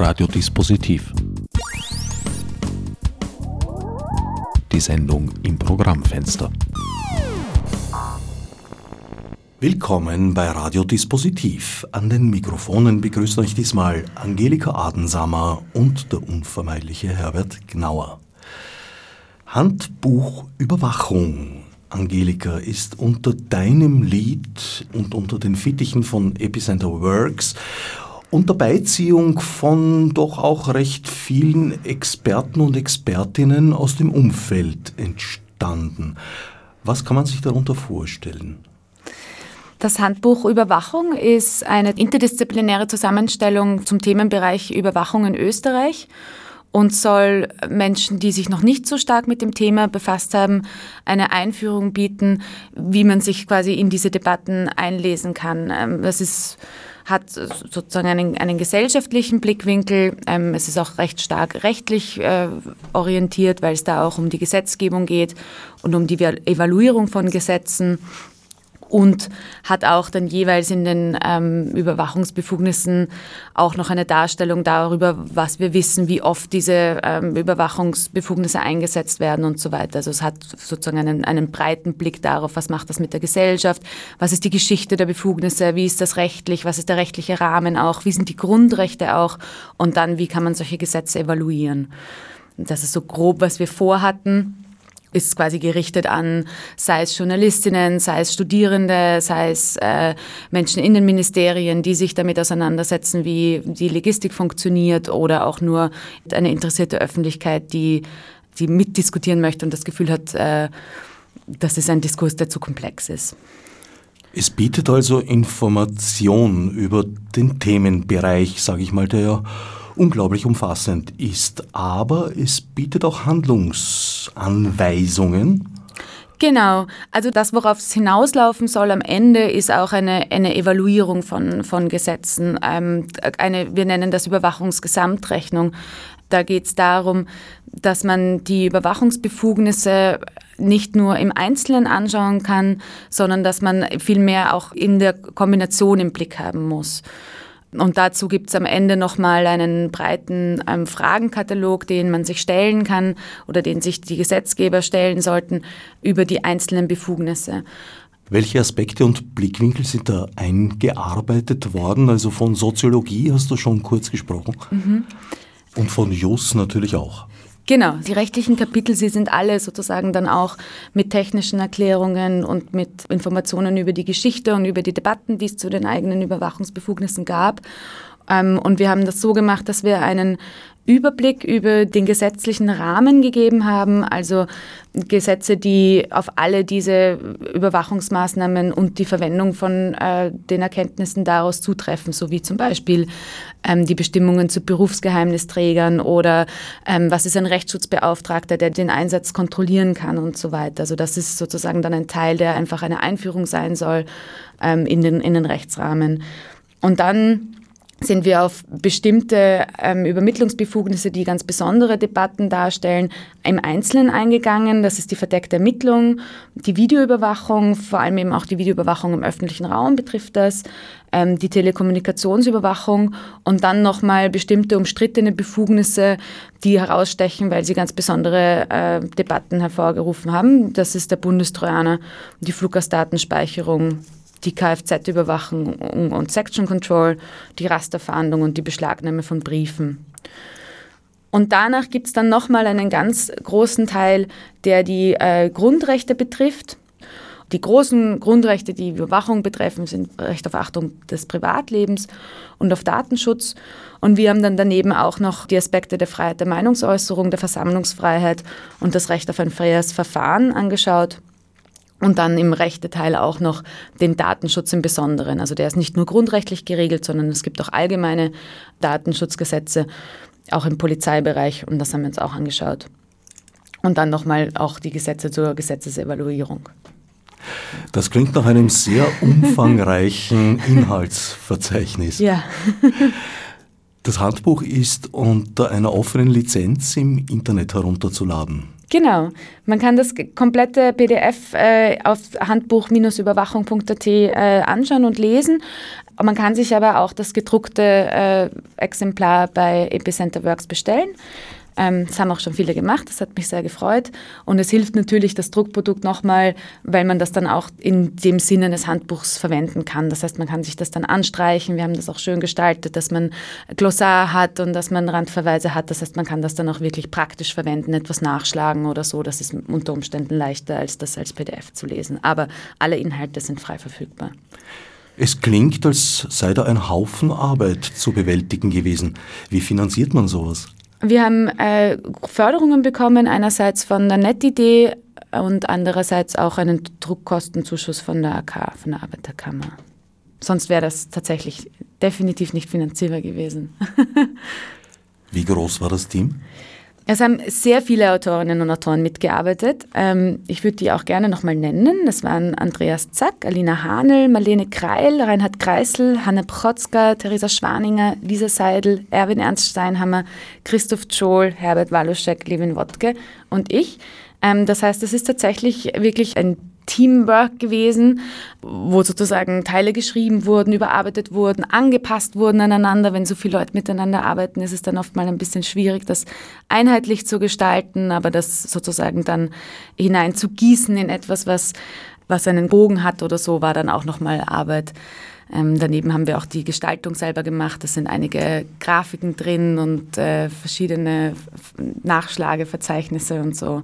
Radiodispositiv. Die Sendung im Programmfenster. Willkommen bei Radiodispositiv. An den Mikrofonen begrüßt euch diesmal Angelika Adensamer und der unvermeidliche Herbert Gnauer. Handbuch Überwachung. Angelika ist unter deinem Lied und unter den Fittichen von Epicenter Works unter Beiziehung von doch auch recht vielen Experten und Expertinnen aus dem Umfeld entstanden. Was kann man sich darunter vorstellen? Das Handbuch Überwachung ist eine interdisziplinäre Zusammenstellung zum Themenbereich Überwachung in Österreich und soll Menschen, die sich noch nicht so stark mit dem Thema befasst haben, eine Einführung bieten, wie man sich quasi in diese Debatten einlesen kann. Ähm, das ist hat sozusagen einen, einen gesellschaftlichen Blickwinkel. Ähm, es ist auch recht stark rechtlich äh, orientiert, weil es da auch um die Gesetzgebung geht und um die Evaluierung von Gesetzen und hat auch dann jeweils in den ähm, Überwachungsbefugnissen auch noch eine Darstellung darüber, was wir wissen, wie oft diese ähm, Überwachungsbefugnisse eingesetzt werden und so weiter. Also es hat sozusagen einen, einen breiten Blick darauf, was macht das mit der Gesellschaft, was ist die Geschichte der Befugnisse, wie ist das rechtlich, was ist der rechtliche Rahmen auch, wie sind die Grundrechte auch und dann, wie kann man solche Gesetze evaluieren. Das ist so grob, was wir vorhatten ist quasi gerichtet an, sei es Journalistinnen, sei es Studierende, sei es äh, Menschen in den Ministerien, die sich damit auseinandersetzen, wie die Logistik funktioniert oder auch nur eine interessierte Öffentlichkeit, die, die mitdiskutieren möchte und das Gefühl hat, äh, das ist ein Diskurs, der zu komplex ist. Es bietet also Information über den Themenbereich, sage ich mal, der ja unglaublich umfassend ist. Aber es bietet auch Handlungsanweisungen. Genau, also das, worauf es hinauslaufen soll am Ende, ist auch eine, eine Evaluierung von, von Gesetzen. Ähm, eine, wir nennen das Überwachungsgesamtrechnung. Da geht es darum, dass man die Überwachungsbefugnisse nicht nur im Einzelnen anschauen kann, sondern dass man vielmehr auch in der Kombination im Blick haben muss. Und dazu gibt es am Ende nochmal einen breiten ähm, Fragenkatalog, den man sich stellen kann oder den sich die Gesetzgeber stellen sollten über die einzelnen Befugnisse. Welche Aspekte und Blickwinkel sind da eingearbeitet worden? Also von Soziologie hast du schon kurz gesprochen. Mhm. Und von Jus natürlich auch. Genau, die rechtlichen Kapitel, sie sind alle sozusagen dann auch mit technischen Erklärungen und mit Informationen über die Geschichte und über die Debatten, die es zu den eigenen Überwachungsbefugnissen gab. Ähm, und wir haben das so gemacht, dass wir einen Überblick über den gesetzlichen Rahmen gegeben haben, also Gesetze, die auf alle diese Überwachungsmaßnahmen und die Verwendung von äh, den Erkenntnissen daraus zutreffen, so wie zum Beispiel ähm, die Bestimmungen zu Berufsgeheimnisträgern oder ähm, was ist ein Rechtsschutzbeauftragter, der den Einsatz kontrollieren kann und so weiter. Also das ist sozusagen dann ein Teil, der einfach eine Einführung sein soll ähm, in, den, in den Rechtsrahmen. Und dann sind wir auf bestimmte ähm, Übermittlungsbefugnisse, die ganz besondere Debatten darstellen, im Einzelnen eingegangen. Das ist die verdeckte Ermittlung, die Videoüberwachung, vor allem eben auch die Videoüberwachung im öffentlichen Raum betrifft das, ähm, die Telekommunikationsüberwachung und dann nochmal bestimmte umstrittene Befugnisse, die herausstechen, weil sie ganz besondere äh, Debatten hervorgerufen haben. Das ist der Bundestrojaner, die Fluggastdatenspeicherung, die Kfz-Überwachung und Section Control, die Rasterfahndung und die Beschlagnahme von Briefen. Und danach gibt es dann nochmal einen ganz großen Teil, der die äh, Grundrechte betrifft. Die großen Grundrechte, die Überwachung betreffen, sind Recht auf Achtung des Privatlebens und auf Datenschutz. Und wir haben dann daneben auch noch die Aspekte der Freiheit der Meinungsäußerung, der Versammlungsfreiheit und das Recht auf ein freies Verfahren angeschaut. Und dann im Rechteteil auch noch den Datenschutz im Besonderen. Also der ist nicht nur grundrechtlich geregelt, sondern es gibt auch allgemeine Datenschutzgesetze, auch im Polizeibereich. Und das haben wir uns auch angeschaut. Und dann nochmal auch die Gesetze zur Gesetzesevaluierung. Das klingt nach einem sehr umfangreichen Inhaltsverzeichnis. Ja. Das Handbuch ist unter einer offenen Lizenz im Internet herunterzuladen. Genau. Man kann das komplette PDF äh, auf handbuch-überwachung.at äh, anschauen und lesen. Man kann sich aber auch das gedruckte äh, Exemplar bei Epicenter Works bestellen. Ähm, das haben auch schon viele gemacht, das hat mich sehr gefreut. Und es hilft natürlich das Druckprodukt nochmal, weil man das dann auch in dem Sinne eines Handbuchs verwenden kann. Das heißt, man kann sich das dann anstreichen. Wir haben das auch schön gestaltet, dass man Glossar hat und dass man Randverweise hat. Das heißt, man kann das dann auch wirklich praktisch verwenden, etwas nachschlagen oder so. Das ist unter Umständen leichter, als das als PDF zu lesen. Aber alle Inhalte sind frei verfügbar. Es klingt, als sei da ein Haufen Arbeit zu bewältigen gewesen. Wie finanziert man sowas? Wir haben äh, Förderungen bekommen, einerseits von der NetIdee und andererseits auch einen Druckkostenzuschuss von der AK, von der Arbeiterkammer. Sonst wäre das tatsächlich definitiv nicht finanzierbar gewesen. Wie groß war das Team? Es haben sehr viele Autorinnen und Autoren mitgearbeitet. Ähm, ich würde die auch gerne nochmal nennen. Das waren Andreas Zack, Alina Hanel, Marlene Kreil, Reinhard Kreisel, Hanne Protzka, Theresa Schwaninger, Lisa Seidel, Erwin Ernst Steinhammer, Christoph Scholl, Herbert Waluschek, Levin Wodke und ich. Ähm, das heißt, es ist tatsächlich wirklich ein Teamwork gewesen, wo sozusagen Teile geschrieben wurden, überarbeitet wurden, angepasst wurden aneinander. Wenn so viele Leute miteinander arbeiten, ist es dann oft mal ein bisschen schwierig, das einheitlich zu gestalten, aber das sozusagen dann hinein zu gießen in etwas, was, was einen Bogen hat oder so, war dann auch nochmal Arbeit. Ähm, daneben haben wir auch die Gestaltung selber gemacht. Es sind einige Grafiken drin und äh, verschiedene Nachschlageverzeichnisse und so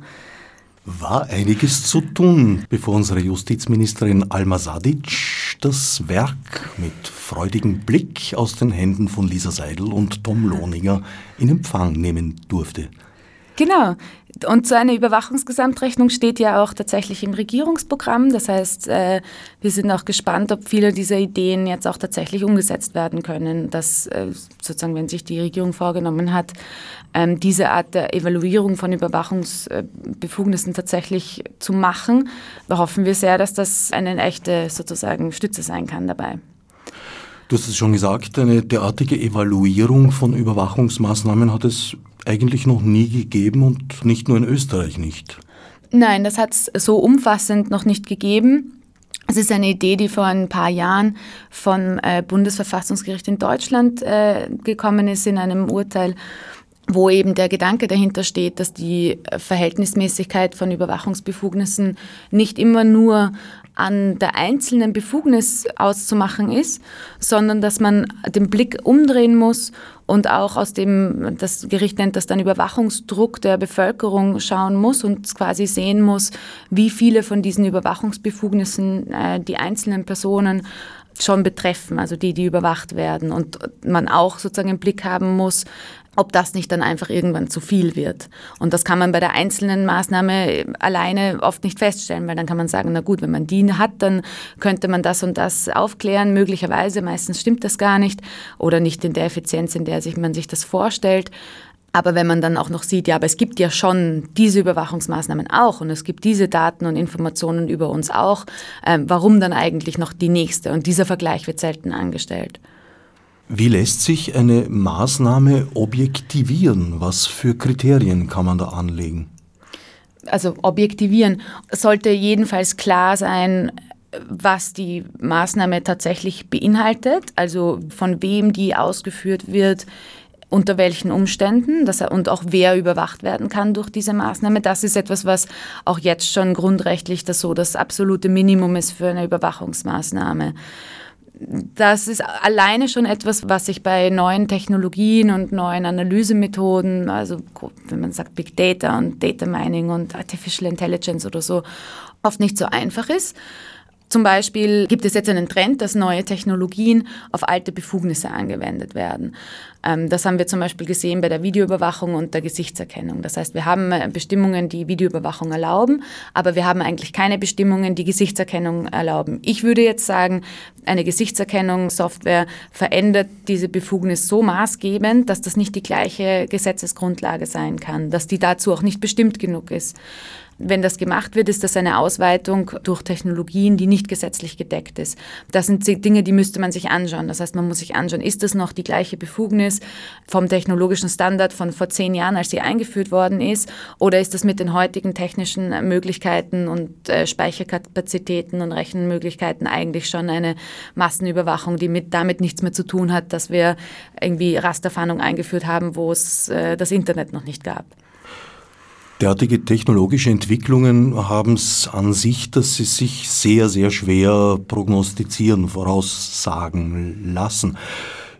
war einiges zu tun, bevor unsere Justizministerin Alma Sadic das Werk mit freudigem Blick aus den Händen von Lisa Seidel und Tom Lohninger in Empfang nehmen durfte. Genau. Und so eine Überwachungsgesamtrechnung steht ja auch tatsächlich im Regierungsprogramm. Das heißt, äh, wir sind auch gespannt, ob viele dieser Ideen jetzt auch tatsächlich umgesetzt werden können. Dass äh, sozusagen, wenn sich die Regierung vorgenommen hat, ähm, diese Art der Evaluierung von Überwachungsbefugnissen tatsächlich zu machen, hoffen wir sehr, dass das eine echte sozusagen Stütze sein kann dabei. Du hast es schon gesagt, eine derartige Evaluierung von Überwachungsmaßnahmen hat es eigentlich noch nie gegeben und nicht nur in Österreich nicht. Nein, das hat es so umfassend noch nicht gegeben. Es ist eine Idee, die vor ein paar Jahren vom äh, Bundesverfassungsgericht in Deutschland äh, gekommen ist in einem Urteil, wo eben der Gedanke dahinter steht, dass die Verhältnismäßigkeit von Überwachungsbefugnissen nicht immer nur an der einzelnen Befugnis auszumachen ist, sondern dass man den Blick umdrehen muss und auch aus dem, das Gericht nennt das dann Überwachungsdruck der Bevölkerung schauen muss und quasi sehen muss, wie viele von diesen Überwachungsbefugnissen äh, die einzelnen Personen schon betreffen, also die, die überwacht werden. Und man auch sozusagen im Blick haben muss, ob das nicht dann einfach irgendwann zu viel wird. Und das kann man bei der einzelnen Maßnahme alleine oft nicht feststellen, weil dann kann man sagen, na gut, wenn man die hat, dann könnte man das und das aufklären, möglicherweise, meistens stimmt das gar nicht oder nicht in der Effizienz, in der sich man sich das vorstellt. Aber wenn man dann auch noch sieht, ja, aber es gibt ja schon diese Überwachungsmaßnahmen auch und es gibt diese Daten und Informationen über uns auch, äh, warum dann eigentlich noch die nächste? Und dieser Vergleich wird selten angestellt. Wie lässt sich eine Maßnahme objektivieren? Was für Kriterien kann man da anlegen? Also objektivieren sollte jedenfalls klar sein, was die Maßnahme tatsächlich beinhaltet, also von wem die ausgeführt wird, unter welchen Umständen dass er, und auch wer überwacht werden kann durch diese Maßnahme. Das ist etwas, was auch jetzt schon grundrechtlich das so das absolute Minimum ist für eine Überwachungsmaßnahme das ist alleine schon etwas, was sich bei neuen Technologien und neuen Analysemethoden, also wenn man sagt Big Data und Data Mining und Artificial Intelligence oder so, oft nicht so einfach ist. Zum Beispiel gibt es jetzt einen Trend, dass neue Technologien auf alte Befugnisse angewendet werden. Ähm, das haben wir zum Beispiel gesehen bei der Videoüberwachung und der Gesichtserkennung. Das heißt, wir haben äh, Bestimmungen, die Videoüberwachung erlauben, aber wir haben eigentlich keine Bestimmungen, die Gesichtserkennung erlauben. Ich würde jetzt sagen, eine Gesichtserkennungssoftware verändert diese Befugnis so maßgebend, dass das nicht die gleiche Gesetzesgrundlage sein kann, dass die dazu auch nicht bestimmt genug ist. Wenn das gemacht wird, ist das eine Ausweitung durch Technologien, die nicht gesetzlich gedeckt ist. Das sind Dinge, die müsste man sich anschauen. Das heißt, man muss sich anschauen, ist das noch die gleiche Befugnis vom technologischen Standard von vor zehn Jahren, als sie eingeführt worden ist, oder ist das mit den heutigen technischen Möglichkeiten und äh, Speicherkapazitäten und Rechenmöglichkeiten eigentlich schon eine Massenüberwachung, die mit, damit nichts mehr zu tun hat, dass wir irgendwie Rasterfahndung eingeführt haben, wo es äh, das Internet noch nicht gab. Derartige technologische Entwicklungen haben es an sich, dass sie sich sehr, sehr schwer prognostizieren, voraussagen lassen.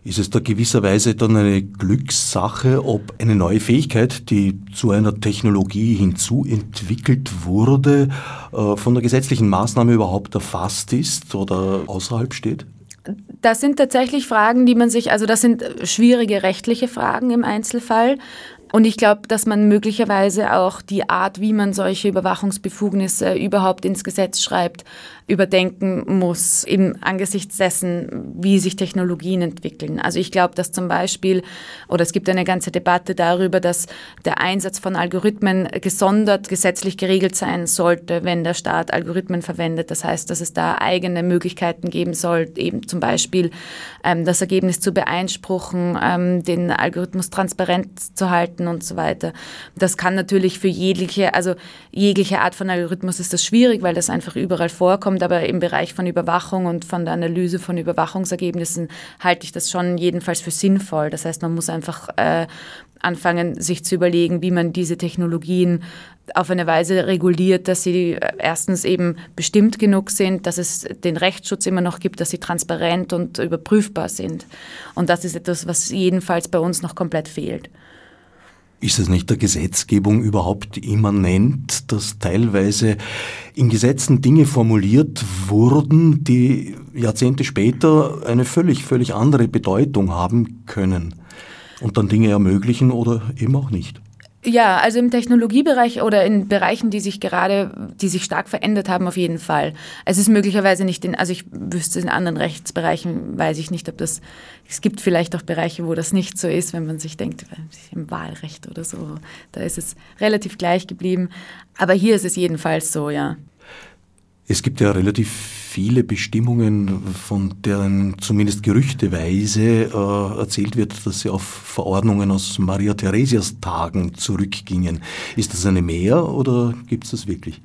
Ist es da gewisserweise dann eine Glückssache, ob eine neue Fähigkeit, die zu einer Technologie hinzuentwickelt wurde, äh, von der gesetzlichen Maßnahme überhaupt erfasst ist oder außerhalb steht? Das sind tatsächlich Fragen, die man sich, also das sind schwierige rechtliche Fragen im Einzelfall. Und ich glaube, dass man möglicherweise auch die Art, wie man solche Überwachungsbefugnisse überhaupt ins Gesetz schreibt, überdenken muss im angesichts dessen, wie sich Technologien entwickeln. Also ich glaube, dass zum Beispiel, oder es gibt eine ganze Debatte darüber, dass der Einsatz von Algorithmen gesondert gesetzlich geregelt sein sollte, wenn der Staat Algorithmen verwendet. Das heißt, dass es da eigene Möglichkeiten geben soll, eben zum Beispiel ähm, das Ergebnis zu beeinspruchen, ähm, den Algorithmus transparent zu halten und so weiter. Das kann natürlich für jegliche, also jegliche Art von Algorithmus ist das schwierig, weil das einfach überall vorkommt kommt, aber im Bereich von Überwachung und von der Analyse von Überwachungsergebnissen halte ich das schon jedenfalls für sinnvoll. Das heißt, man muss einfach äh, anfangen, sich zu überlegen, wie man diese Technologien auf eine Weise reguliert, dass sie äh, erstens eben bestimmt genug sind, dass es den Rechtsschutz immer noch gibt, dass sie transparent und überprüfbar sind. Und das ist etwas, was jedenfalls bei uns noch komplett fehlt. Ist es nicht der Gesetzgebung überhaupt immanent, dass teilweise in Gesetzen Dinge formuliert wurden, die Jahrzehnte später eine völlig, völlig andere Bedeutung haben können und dann Dinge ermöglichen oder eben auch nicht? Ja, also im Technologiebereich oder in Bereichen, die sich gerade, die sich stark verändert haben, auf jeden Fall. Es ist möglicherweise nicht in, also ich wüsste in anderen Rechtsbereichen, weiß ich nicht, ob das, es gibt vielleicht auch Bereiche, wo das nicht so ist, wenn man sich denkt, im Wahlrecht oder so, da ist es relativ gleich geblieben. Aber hier ist es jedenfalls so, ja. Es gibt ja relativ viele Bestimmungen, von deren zumindest gerüchteweise äh, erzählt wird, dass sie auf Verordnungen aus Maria Theresias Tagen zurückgingen. Ist das eine Mehr oder gibt es das wirklich?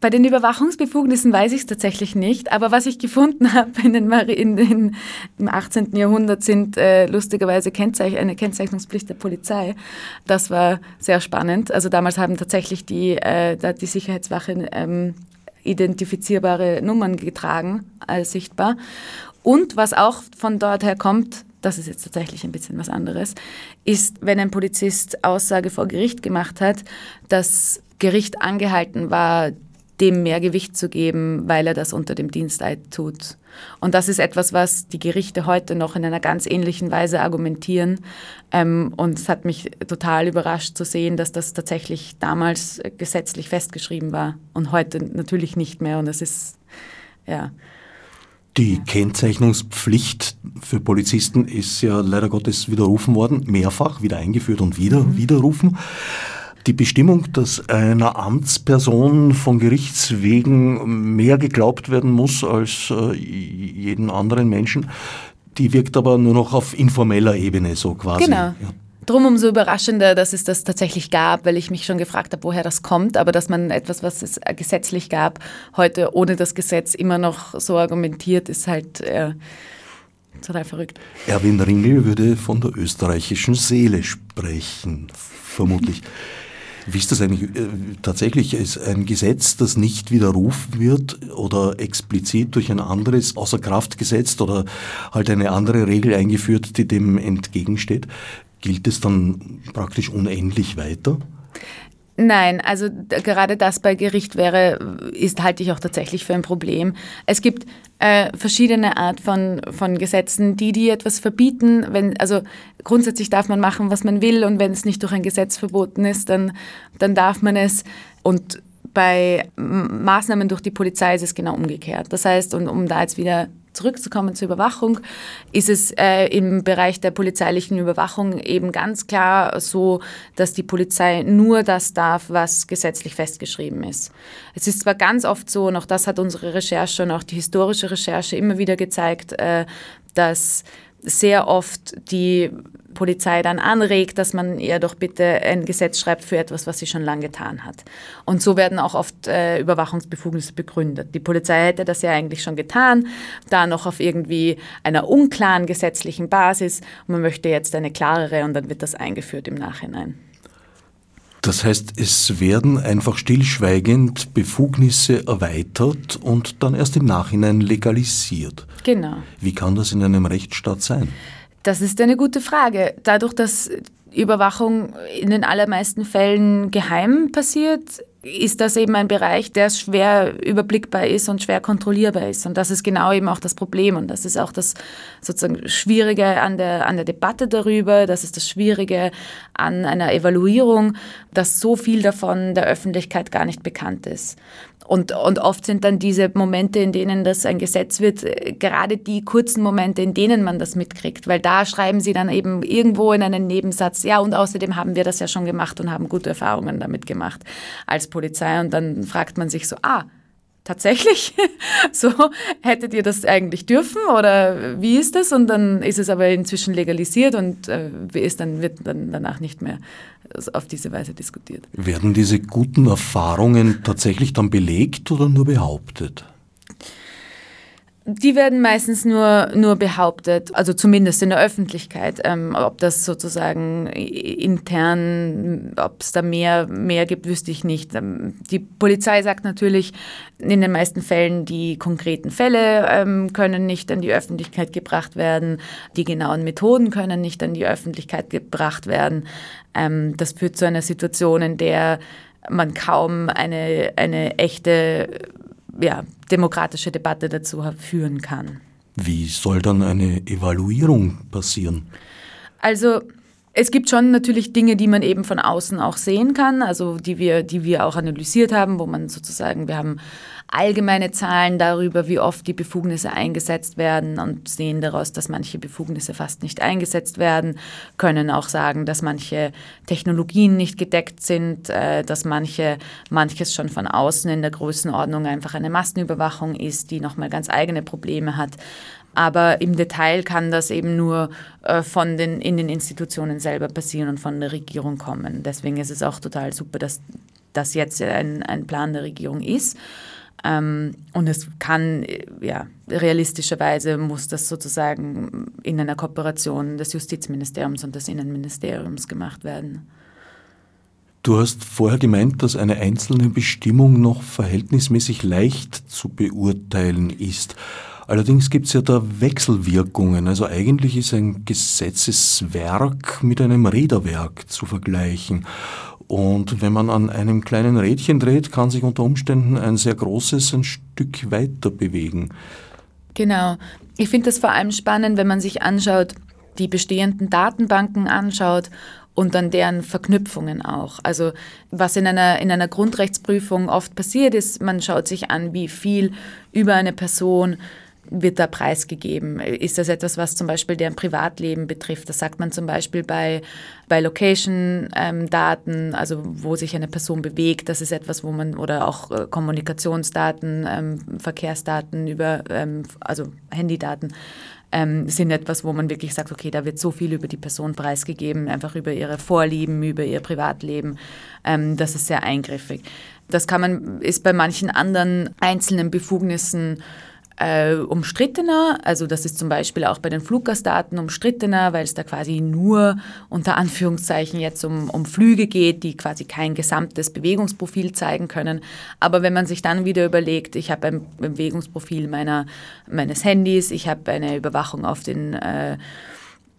Bei den Überwachungsbefugnissen weiß ich es tatsächlich nicht, aber was ich gefunden habe in den, in den, im 18. Jahrhundert sind äh, lustigerweise Kennzeich eine Kennzeichnungspflicht der Polizei. Das war sehr spannend. Also damals haben tatsächlich die, äh, die Sicherheitswache ähm, identifizierbare Nummern getragen, als sichtbar. Und was auch von dort her kommt, das ist jetzt tatsächlich ein bisschen was anderes, ist, wenn ein Polizist Aussage vor Gericht gemacht hat, das Gericht angehalten war, dem mehr Gewicht zu geben, weil er das unter dem Diensteid tut. Und das ist etwas, was die Gerichte heute noch in einer ganz ähnlichen Weise argumentieren. Ähm, und es hat mich total überrascht zu sehen, dass das tatsächlich damals gesetzlich festgeschrieben war und heute natürlich nicht mehr. Und es ist, ja. Die ja. Kennzeichnungspflicht für Polizisten ist ja leider Gottes widerrufen worden, mehrfach wieder eingeführt und wieder mhm. widerrufen. Die Bestimmung, dass einer Amtsperson von Gerichts wegen mehr geglaubt werden muss als äh, jeden anderen Menschen, die wirkt aber nur noch auf informeller Ebene so quasi. Genau. Ja. Drum umso überraschender, dass es das tatsächlich gab, weil ich mich schon gefragt habe, woher das kommt, aber dass man etwas, was es gesetzlich gab, heute ohne das Gesetz immer noch so argumentiert, ist halt äh, total verrückt. Erwin Ringel würde von der österreichischen Seele sprechen, vermutlich. Wie ist das eigentlich äh, tatsächlich? Ist ein Gesetz, das nicht widerrufen wird oder explizit durch ein anderes außer Kraft gesetzt oder halt eine andere Regel eingeführt, die dem entgegensteht, gilt es dann praktisch unendlich weiter? Nein, also gerade das bei Gericht wäre, ist halte ich auch tatsächlich für ein Problem. Es gibt äh, verschiedene Art von, von Gesetzen, die die etwas verbieten. Wenn, also grundsätzlich darf man machen, was man will und wenn es nicht durch ein Gesetz verboten ist, dann, dann darf man es. Und bei Maßnahmen durch die Polizei ist es genau umgekehrt. Das heißt, und um da jetzt wieder zurückzukommen zur Überwachung, ist es äh, im Bereich der polizeilichen Überwachung eben ganz klar so, dass die Polizei nur das darf, was gesetzlich festgeschrieben ist. Es ist zwar ganz oft so, und auch das hat unsere Recherche und auch die historische Recherche immer wieder gezeigt, äh, dass sehr oft die Polizei dann anregt, dass man ihr doch bitte ein Gesetz schreibt für etwas, was sie schon lange getan hat. Und so werden auch oft äh, Überwachungsbefugnisse begründet. Die Polizei hätte das ja eigentlich schon getan, da noch auf irgendwie einer unklaren gesetzlichen Basis. Man möchte jetzt eine klarere und dann wird das eingeführt im Nachhinein. Das heißt, es werden einfach stillschweigend Befugnisse erweitert und dann erst im Nachhinein legalisiert. Genau. Wie kann das in einem Rechtsstaat sein? Das ist eine gute Frage. Dadurch, dass Überwachung in den allermeisten Fällen geheim passiert, ist das eben ein Bereich, der schwer überblickbar ist und schwer kontrollierbar ist. Und das ist genau eben auch das Problem. Und das ist auch das sozusagen Schwierige an der, an der Debatte darüber. Das ist das Schwierige an einer Evaluierung, dass so viel davon der Öffentlichkeit gar nicht bekannt ist. Und, und oft sind dann diese Momente, in denen das ein Gesetz wird, äh, gerade die kurzen Momente, in denen man das mitkriegt. Weil da schreiben sie dann eben irgendwo in einen Nebensatz, ja, und außerdem haben wir das ja schon gemacht und haben gute Erfahrungen damit gemacht als Polizei. Und dann fragt man sich so, ah, tatsächlich? so, hättet ihr das eigentlich dürfen oder wie ist das? Und dann ist es aber inzwischen legalisiert und äh, ist dann, wird dann danach nicht mehr auf diese Weise diskutiert. Werden diese guten Erfahrungen tatsächlich dann belegt oder nur behauptet? Die werden meistens nur, nur behauptet, also zumindest in der Öffentlichkeit. Ähm, ob das sozusagen intern, ob es da mehr, mehr gibt, wüsste ich nicht. Ähm, die Polizei sagt natürlich, in den meisten Fällen die konkreten Fälle ähm, können nicht an die Öffentlichkeit gebracht werden, die genauen Methoden können nicht an die Öffentlichkeit gebracht werden. Ähm, das führt zu einer Situation, in der man kaum eine, eine echte ja, demokratische Debatte dazu führen kann. Wie soll dann eine Evaluierung passieren? Also es gibt schon natürlich Dinge, die man eben von außen auch sehen kann, also die wir, die wir auch analysiert haben, wo man sozusagen, wir haben allgemeine Zahlen darüber, wie oft die Befugnisse eingesetzt werden und sehen daraus, dass manche Befugnisse fast nicht eingesetzt werden, können auch sagen, dass manche Technologien nicht gedeckt sind, äh, dass manche, manches schon von außen in der Größenordnung einfach eine Massenüberwachung ist, die nochmal ganz eigene Probleme hat. Aber im Detail kann das eben nur äh, von den, in den Institutionen selber passieren und von der Regierung kommen. Deswegen ist es auch total super, dass das jetzt ein, ein Plan der Regierung ist. Ähm, und es kann, ja, realistischerweise muss das sozusagen in einer Kooperation des Justizministeriums und des Innenministeriums gemacht werden. Du hast vorher gemeint, dass eine einzelne Bestimmung noch verhältnismäßig leicht zu beurteilen ist. Allerdings gibt es ja da Wechselwirkungen. Also eigentlich ist ein Gesetzeswerk mit einem Räderwerk zu vergleichen. Und wenn man an einem kleinen Rädchen dreht, kann sich unter Umständen ein sehr großes ein Stück weiter bewegen. Genau. Ich finde das vor allem spannend, wenn man sich anschaut, die bestehenden Datenbanken anschaut und dann deren Verknüpfungen auch. Also was in einer, in einer Grundrechtsprüfung oft passiert ist, man schaut sich an, wie viel über eine Person wird da preisgegeben? Ist das etwas, was zum Beispiel deren Privatleben betrifft? Das sagt man zum Beispiel bei, bei Location-Daten, ähm, also wo sich eine Person bewegt. Das ist etwas, wo man, oder auch äh, Kommunikationsdaten, ähm, Verkehrsdaten über, ähm, also Handydaten, ähm, sind etwas, wo man wirklich sagt, okay, da wird so viel über die Person preisgegeben, einfach über ihre Vorlieben, über ihr Privatleben. Ähm, das ist sehr eingriffig. Das kann man, ist bei manchen anderen einzelnen Befugnissen äh, umstrittener. Also das ist zum Beispiel auch bei den Fluggastdaten umstrittener, weil es da quasi nur unter Anführungszeichen jetzt um, um Flüge geht, die quasi kein gesamtes Bewegungsprofil zeigen können. Aber wenn man sich dann wieder überlegt, ich habe ein Bewegungsprofil meiner, meines Handys, ich habe eine Überwachung auf den äh,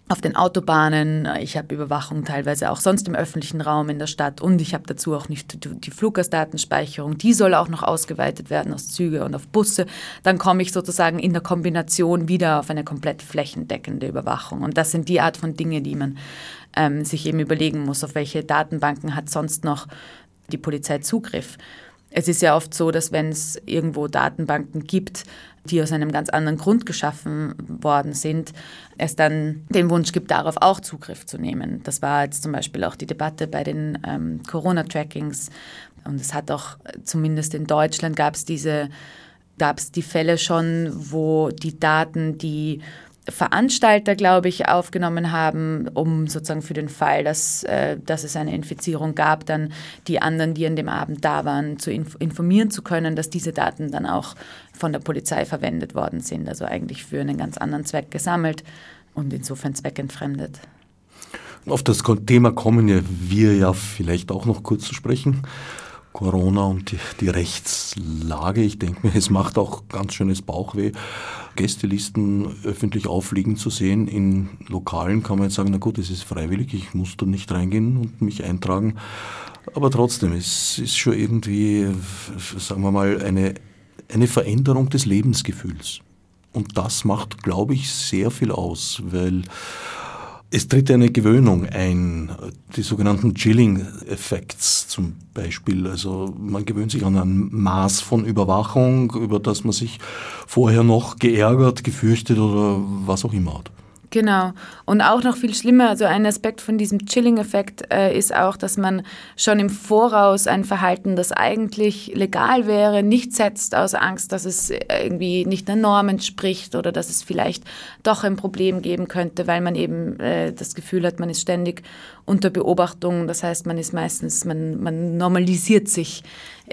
auf den Autobahnen, ich habe Überwachung teilweise auch sonst im öffentlichen Raum in der Stadt und ich habe dazu auch nicht die Fluggastdatenspeicherung, die soll auch noch ausgeweitet werden aus Züge und auf Busse. Dann komme ich sozusagen in der Kombination wieder auf eine komplett flächendeckende Überwachung. Und das sind die Art von Dinge, die man ähm, sich eben überlegen muss, auf welche Datenbanken hat sonst noch die Polizei Zugriff. Es ist ja oft so, dass wenn es irgendwo Datenbanken gibt, die aus einem ganz anderen Grund geschaffen worden sind, es dann den Wunsch gibt, darauf auch Zugriff zu nehmen. Das war jetzt zum Beispiel auch die Debatte bei den ähm, Corona-Trackings. Und es hat auch, zumindest in Deutschland, gab es diese, gab es die Fälle schon, wo die Daten, die Veranstalter, glaube ich, aufgenommen haben, um sozusagen für den Fall, dass, äh, dass es eine Infizierung gab, dann die anderen, die an dem Abend da waren, zu inf informieren zu können, dass diese Daten dann auch von der Polizei verwendet worden sind. Also eigentlich für einen ganz anderen Zweck gesammelt und insofern zweckentfremdet. Auf das Thema kommen wir ja vielleicht auch noch kurz zu sprechen. Corona und die, die, Rechtslage. Ich denke mir, es macht auch ganz schönes Bauchweh, Gästelisten öffentlich aufliegen zu sehen. In Lokalen kann man jetzt sagen, na gut, es ist freiwillig, ich muss da nicht reingehen und mich eintragen. Aber trotzdem, es ist schon irgendwie, sagen wir mal, eine, eine Veränderung des Lebensgefühls. Und das macht, glaube ich, sehr viel aus, weil es tritt eine Gewöhnung ein, die sogenannten Chilling-Effekts zum Beispiel. Also man gewöhnt sich an ein Maß von Überwachung, über das man sich vorher noch geärgert, gefürchtet oder was auch immer hat. Genau. Und auch noch viel schlimmer, also ein Aspekt von diesem Chilling-Effekt äh, ist auch, dass man schon im Voraus ein Verhalten, das eigentlich legal wäre, nicht setzt aus Angst, dass es irgendwie nicht der Norm entspricht oder dass es vielleicht doch ein Problem geben könnte, weil man eben äh, das Gefühl hat, man ist ständig unter Beobachtung. Das heißt, man ist meistens, man, man normalisiert sich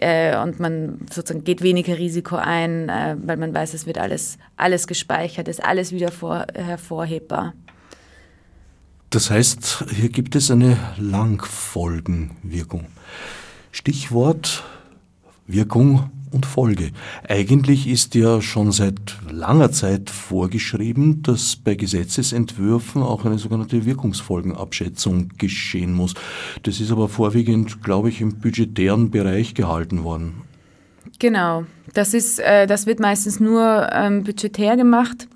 äh, und man sozusagen geht weniger Risiko ein, äh, weil man weiß, es wird alles, alles gespeichert, ist alles wieder vor, hervorhebbar. Das heißt, hier gibt es eine Langfolgenwirkung. Stichwort Wirkung und Folge. Eigentlich ist ja schon seit langer Zeit vorgeschrieben, dass bei Gesetzesentwürfen auch eine sogenannte Wirkungsfolgenabschätzung geschehen muss. Das ist aber vorwiegend, glaube ich, im budgetären Bereich gehalten worden. Genau, das, ist, äh, das wird meistens nur ähm, budgetär gemacht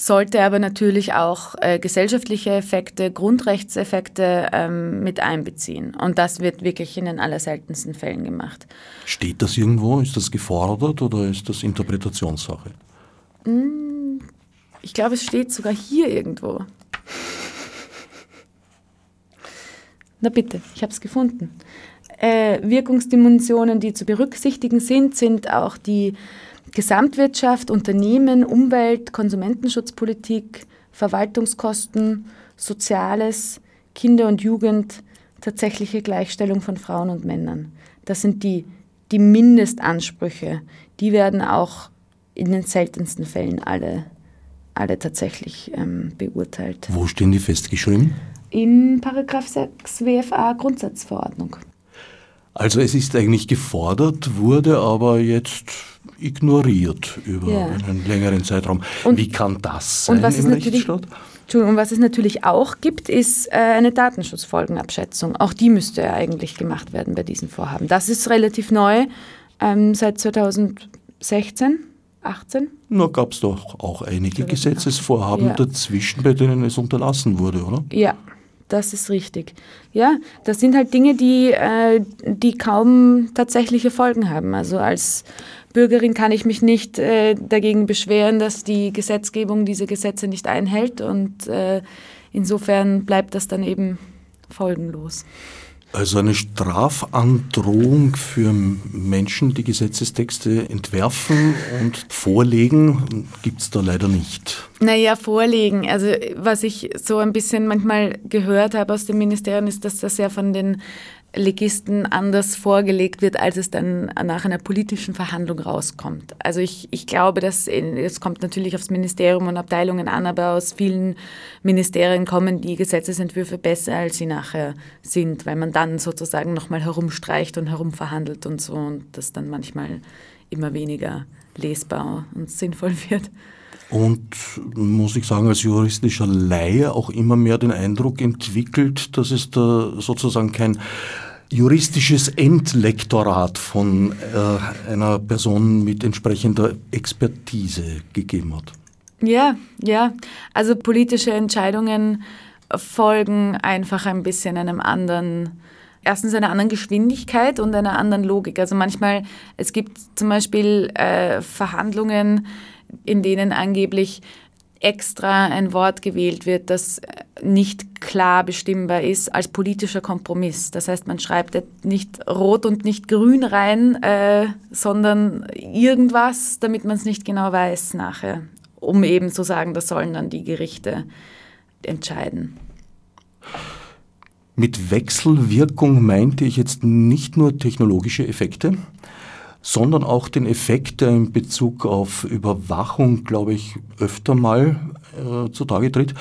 sollte aber natürlich auch äh, gesellschaftliche Effekte, Grundrechtseffekte ähm, mit einbeziehen. Und das wird wirklich in den allerseltensten Fällen gemacht. Steht das irgendwo? Ist das gefordert oder ist das Interpretationssache? Mm, ich glaube, es steht sogar hier irgendwo. Na bitte, ich habe es gefunden. Äh, Wirkungsdimensionen, die zu berücksichtigen sind, sind auch die Gesamtwirtschaft, Unternehmen, Umwelt, Konsumentenschutzpolitik, Verwaltungskosten, Soziales, Kinder und Jugend, tatsächliche Gleichstellung von Frauen und Männern. Das sind die, die Mindestansprüche. Die werden auch in den seltensten Fällen alle, alle tatsächlich ähm, beurteilt. Wo stehen die festgeschrieben? In Paragraph 6 WFA Grundsatzverordnung. Also es ist eigentlich gefordert, wurde aber jetzt ignoriert über ja. einen längeren Zeitraum. Und, Wie kann das sein und was im Rechtsstaat? Und was es natürlich auch gibt, ist äh, eine Datenschutzfolgenabschätzung. Auch die müsste ja eigentlich gemacht werden bei diesen Vorhaben. Das ist relativ neu, ähm, seit 2016. 18? Na, gab es doch auch einige Gesetzesvorhaben ja. dazwischen, bei denen es unterlassen wurde, oder? Ja, das ist richtig. Ja, das sind halt Dinge, die, äh, die kaum tatsächliche Folgen haben. Also als Bürgerin kann ich mich nicht äh, dagegen beschweren, dass die Gesetzgebung diese Gesetze nicht einhält und äh, insofern bleibt das dann eben folgenlos. Also eine Strafandrohung für Menschen, die Gesetzestexte entwerfen und vorlegen, gibt es da leider nicht. Naja, vorlegen. Also was ich so ein bisschen manchmal gehört habe aus dem Ministerium, ist, dass das ja von den Legisten anders vorgelegt wird, als es dann nach einer politischen Verhandlung rauskommt. Also ich, ich glaube, dass es kommt natürlich aufs Ministerium und Abteilungen an, aber aus vielen Ministerien kommen die Gesetzesentwürfe besser, als sie nachher sind, weil man dann sozusagen nochmal herumstreicht und herumverhandelt und so und das dann manchmal immer weniger lesbar und sinnvoll wird. Und muss ich sagen, als juristischer Laie auch immer mehr den Eindruck entwickelt, dass es da sozusagen kein juristisches Endlektorat von äh, einer Person mit entsprechender Expertise gegeben hat. Ja, ja. Also politische Entscheidungen folgen einfach ein bisschen einem anderen erstens einer anderen Geschwindigkeit und einer anderen Logik. Also manchmal, es gibt zum Beispiel äh, Verhandlungen, in denen angeblich extra ein Wort gewählt wird, das nicht klar bestimmbar ist als politischer Kompromiss. Das heißt, man schreibt nicht rot und nicht grün rein, äh, sondern irgendwas, damit man es nicht genau weiß nachher, um eben zu sagen, das sollen dann die Gerichte entscheiden. Mit Wechselwirkung meinte ich jetzt nicht nur technologische Effekte, sondern auch den Effekt, der in Bezug auf Überwachung, glaube ich, öfter mal äh, zutage tritt.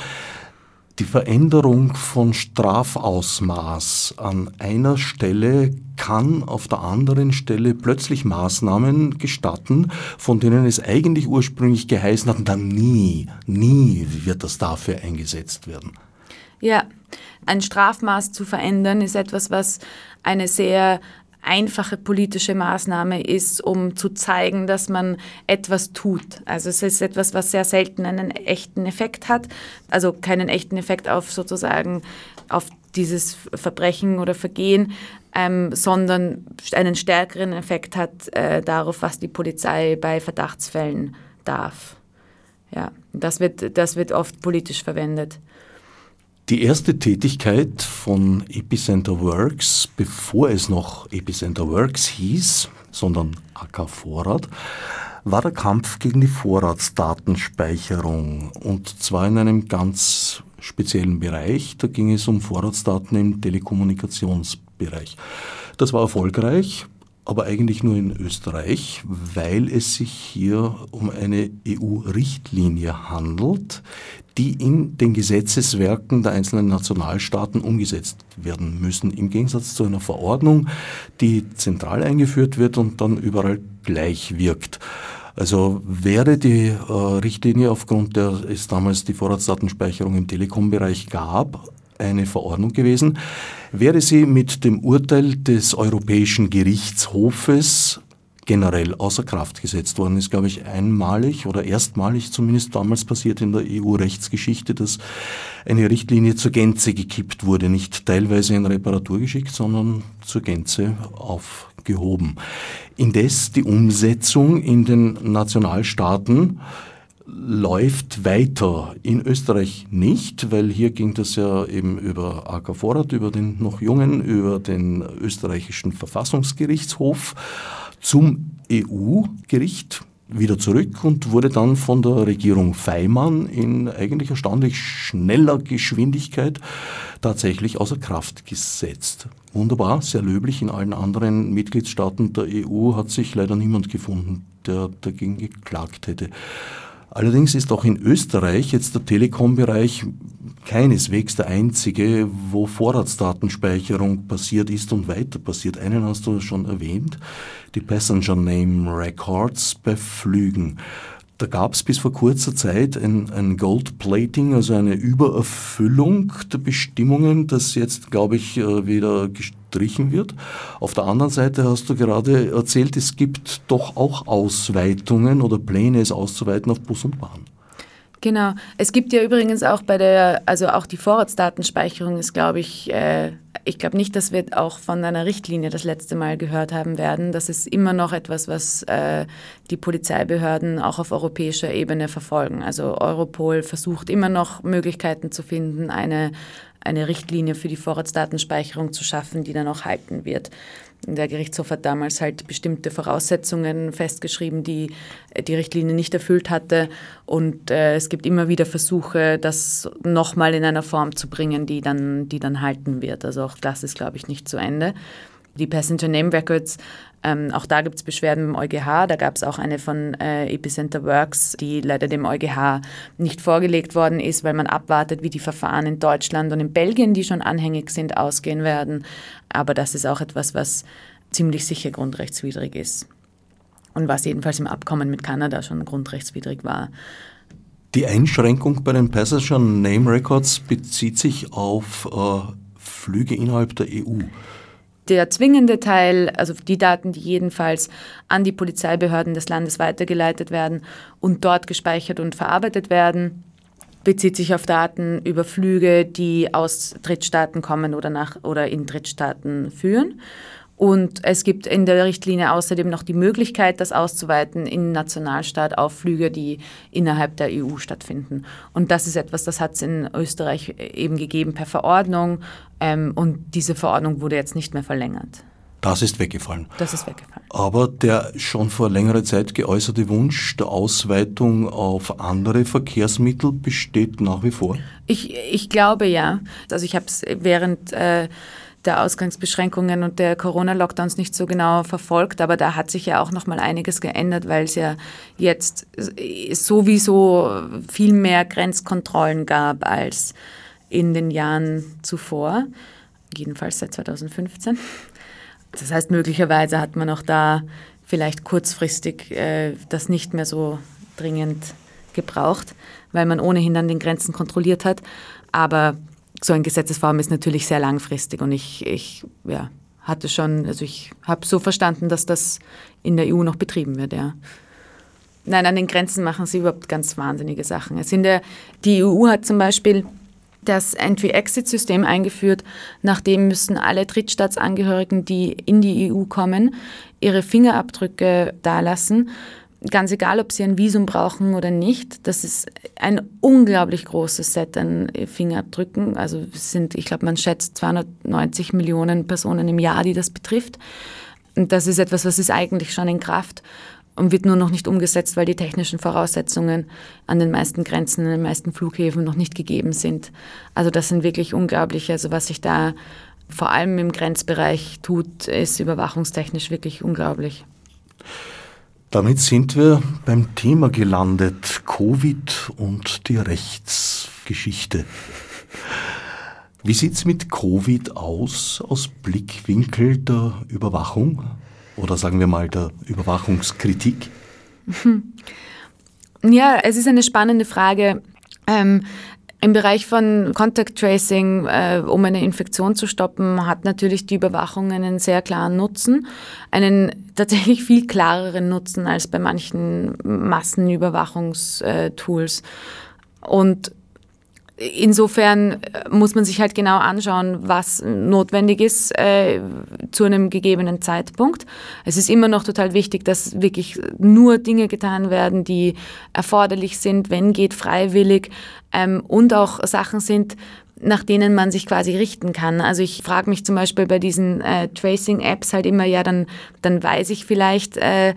Die Veränderung von Strafausmaß an einer Stelle kann auf der anderen Stelle plötzlich Maßnahmen gestatten, von denen es eigentlich ursprünglich geheißen hat, dann nie, nie wird das dafür eingesetzt werden. Ja, ein Strafmaß zu verändern ist etwas, was eine sehr einfache politische Maßnahme ist, um zu zeigen, dass man etwas tut. Also es ist etwas, was sehr selten einen echten Effekt hat, also keinen echten Effekt auf sozusagen auf dieses Verbrechen oder Vergehen, ähm, sondern einen stärkeren Effekt hat äh, darauf, was die Polizei bei Verdachtsfällen darf. Ja, das wird, das wird oft politisch verwendet. Die erste Tätigkeit von Epicenter Works, bevor es noch Epicenter Works hieß, sondern AK Vorrat, war der Kampf gegen die Vorratsdatenspeicherung und zwar in einem ganz speziellen Bereich. Da ging es um Vorratsdaten im Telekommunikationsbereich. Das war erfolgreich, aber eigentlich nur in Österreich, weil es sich hier um eine EU-Richtlinie handelt, die in den Gesetzeswerken der einzelnen Nationalstaaten umgesetzt werden müssen, im Gegensatz zu einer Verordnung, die zentral eingeführt wird und dann überall gleich wirkt. Also wäre die äh, Richtlinie aufgrund der es damals die Vorratsdatenspeicherung im Telekom-Bereich gab, eine Verordnung gewesen, wäre sie mit dem Urteil des Europäischen Gerichtshofes generell außer Kraft gesetzt worden? Ist, glaube ich, einmalig oder erstmalig zumindest damals passiert in der EU-Rechtsgeschichte, dass eine Richtlinie zur Gänze gekippt wurde, nicht teilweise in Reparatur geschickt, sondern zur Gänze aufgehoben. Indes die Umsetzung in den Nationalstaaten läuft weiter. In Österreich nicht, weil hier ging das ja eben über AK Vorrat, über den noch jungen, über den österreichischen Verfassungsgerichtshof zum EU-Gericht wieder zurück und wurde dann von der Regierung Feimann in eigentlich erstaunlich schneller Geschwindigkeit tatsächlich außer Kraft gesetzt. Wunderbar, sehr löblich. In allen anderen Mitgliedstaaten der EU hat sich leider niemand gefunden, der dagegen geklagt hätte. Allerdings ist auch in Österreich jetzt der Telekom-Bereich keineswegs der einzige, wo Vorratsdatenspeicherung passiert ist und weiter passiert. Einen hast du schon erwähnt, die Passenger Name Records bei Flügen. Da gab es bis vor kurzer Zeit ein, ein Gold Plating, also eine Übererfüllung der Bestimmungen, das jetzt, glaube ich, äh, wieder gestrichen wird. Auf der anderen Seite hast du gerade erzählt, es gibt doch auch Ausweitungen oder Pläne, es auszuweiten auf Bus und Bahn. Genau. Es gibt ja übrigens auch bei der, also auch die Vorratsdatenspeicherung ist, glaube ich, äh, ich glaube nicht, dass wir auch von einer Richtlinie das letzte Mal gehört haben werden. Das ist immer noch etwas, was äh, die Polizeibehörden auch auf europäischer Ebene verfolgen. Also Europol versucht immer noch Möglichkeiten zu finden, eine, eine Richtlinie für die Vorratsdatenspeicherung zu schaffen, die dann auch halten wird. Der Gerichtshof hat damals halt bestimmte Voraussetzungen festgeschrieben, die die Richtlinie nicht erfüllt hatte. Und äh, es gibt immer wieder Versuche, das nochmal in einer Form zu bringen, die dann, die dann halten wird. Also auch das ist, glaube ich, nicht zu Ende. Die Passenger Name Records ähm, auch da gibt es Beschwerden beim EuGH. Da gab es auch eine von äh, Epicenter Works, die leider dem EuGH nicht vorgelegt worden ist, weil man abwartet, wie die Verfahren in Deutschland und in Belgien, die schon anhängig sind, ausgehen werden. Aber das ist auch etwas, was ziemlich sicher grundrechtswidrig ist. Und was jedenfalls im Abkommen mit Kanada schon grundrechtswidrig war. Die Einschränkung bei den Passenger Name Records bezieht sich auf äh, Flüge innerhalb der EU der zwingende Teil, also die Daten, die jedenfalls an die Polizeibehörden des Landes weitergeleitet werden und dort gespeichert und verarbeitet werden, bezieht sich auf Daten über Flüge, die aus Drittstaaten kommen oder, nach, oder in Drittstaaten führen. Und es gibt in der Richtlinie außerdem noch die Möglichkeit, das auszuweiten in Nationalstaat auf Flüge, die innerhalb der EU stattfinden. Und das ist etwas, das hat es in Österreich eben gegeben per Verordnung. Ähm, und diese Verordnung wurde jetzt nicht mehr verlängert. Das ist weggefallen. Das ist weggefallen. Aber der schon vor längerer Zeit geäußerte Wunsch der Ausweitung auf andere Verkehrsmittel besteht nach wie vor? Ich, ich glaube ja. Also ich habe es während äh, der Ausgangsbeschränkungen und der Corona-Lockdowns nicht so genau verfolgt, aber da hat sich ja auch noch mal einiges geändert, weil es ja jetzt sowieso viel mehr Grenzkontrollen gab als in den Jahren zuvor, jedenfalls seit 2015. Das heißt, möglicherweise hat man auch da vielleicht kurzfristig äh, das nicht mehr so dringend gebraucht, weil man ohnehin dann den Grenzen kontrolliert hat. Aber so ein Gesetzesform ist natürlich sehr langfristig und ich, ich ja, hatte schon, also ich habe so verstanden, dass das in der EU noch betrieben wird, ja. Nein, an den Grenzen machen sie überhaupt ganz wahnsinnige Sachen. Es in der, die EU hat zum Beispiel das Entry-Exit-System eingeführt. Nachdem müssen alle Drittstaatsangehörigen, die in die EU kommen, ihre Fingerabdrücke dalassen ganz egal, ob sie ein Visum brauchen oder nicht, das ist ein unglaublich großes Set an Fingerabdrücken. Also es sind, ich glaube, man schätzt 290 Millionen Personen im Jahr, die das betrifft. Und das ist etwas, was ist eigentlich schon in Kraft und wird nur noch nicht umgesetzt, weil die technischen Voraussetzungen an den meisten Grenzen, an den meisten Flughäfen noch nicht gegeben sind. Also das sind wirklich unglaubliche, also was sich da vor allem im Grenzbereich tut, ist überwachungstechnisch wirklich unglaublich. Damit sind wir beim Thema gelandet, Covid und die Rechtsgeschichte. Wie sieht es mit Covid aus, aus Blickwinkel der Überwachung oder sagen wir mal der Überwachungskritik? Ja, es ist eine spannende Frage. Ähm, im Bereich von Contact Tracing, äh, um eine Infektion zu stoppen, hat natürlich die Überwachung einen sehr klaren Nutzen, einen tatsächlich viel klareren Nutzen als bei manchen Massenüberwachungstools. Und insofern äh, muss man sich halt genau anschauen, was notwendig ist äh, zu einem gegebenen Zeitpunkt. Es ist immer noch total wichtig, dass wirklich nur Dinge getan werden, die erforderlich sind, wenn geht freiwillig ähm, und auch Sachen sind, nach denen man sich quasi richten kann. Also ich frage mich zum Beispiel bei diesen äh, Tracing-Apps halt immer, ja, dann, dann weiß ich vielleicht, äh,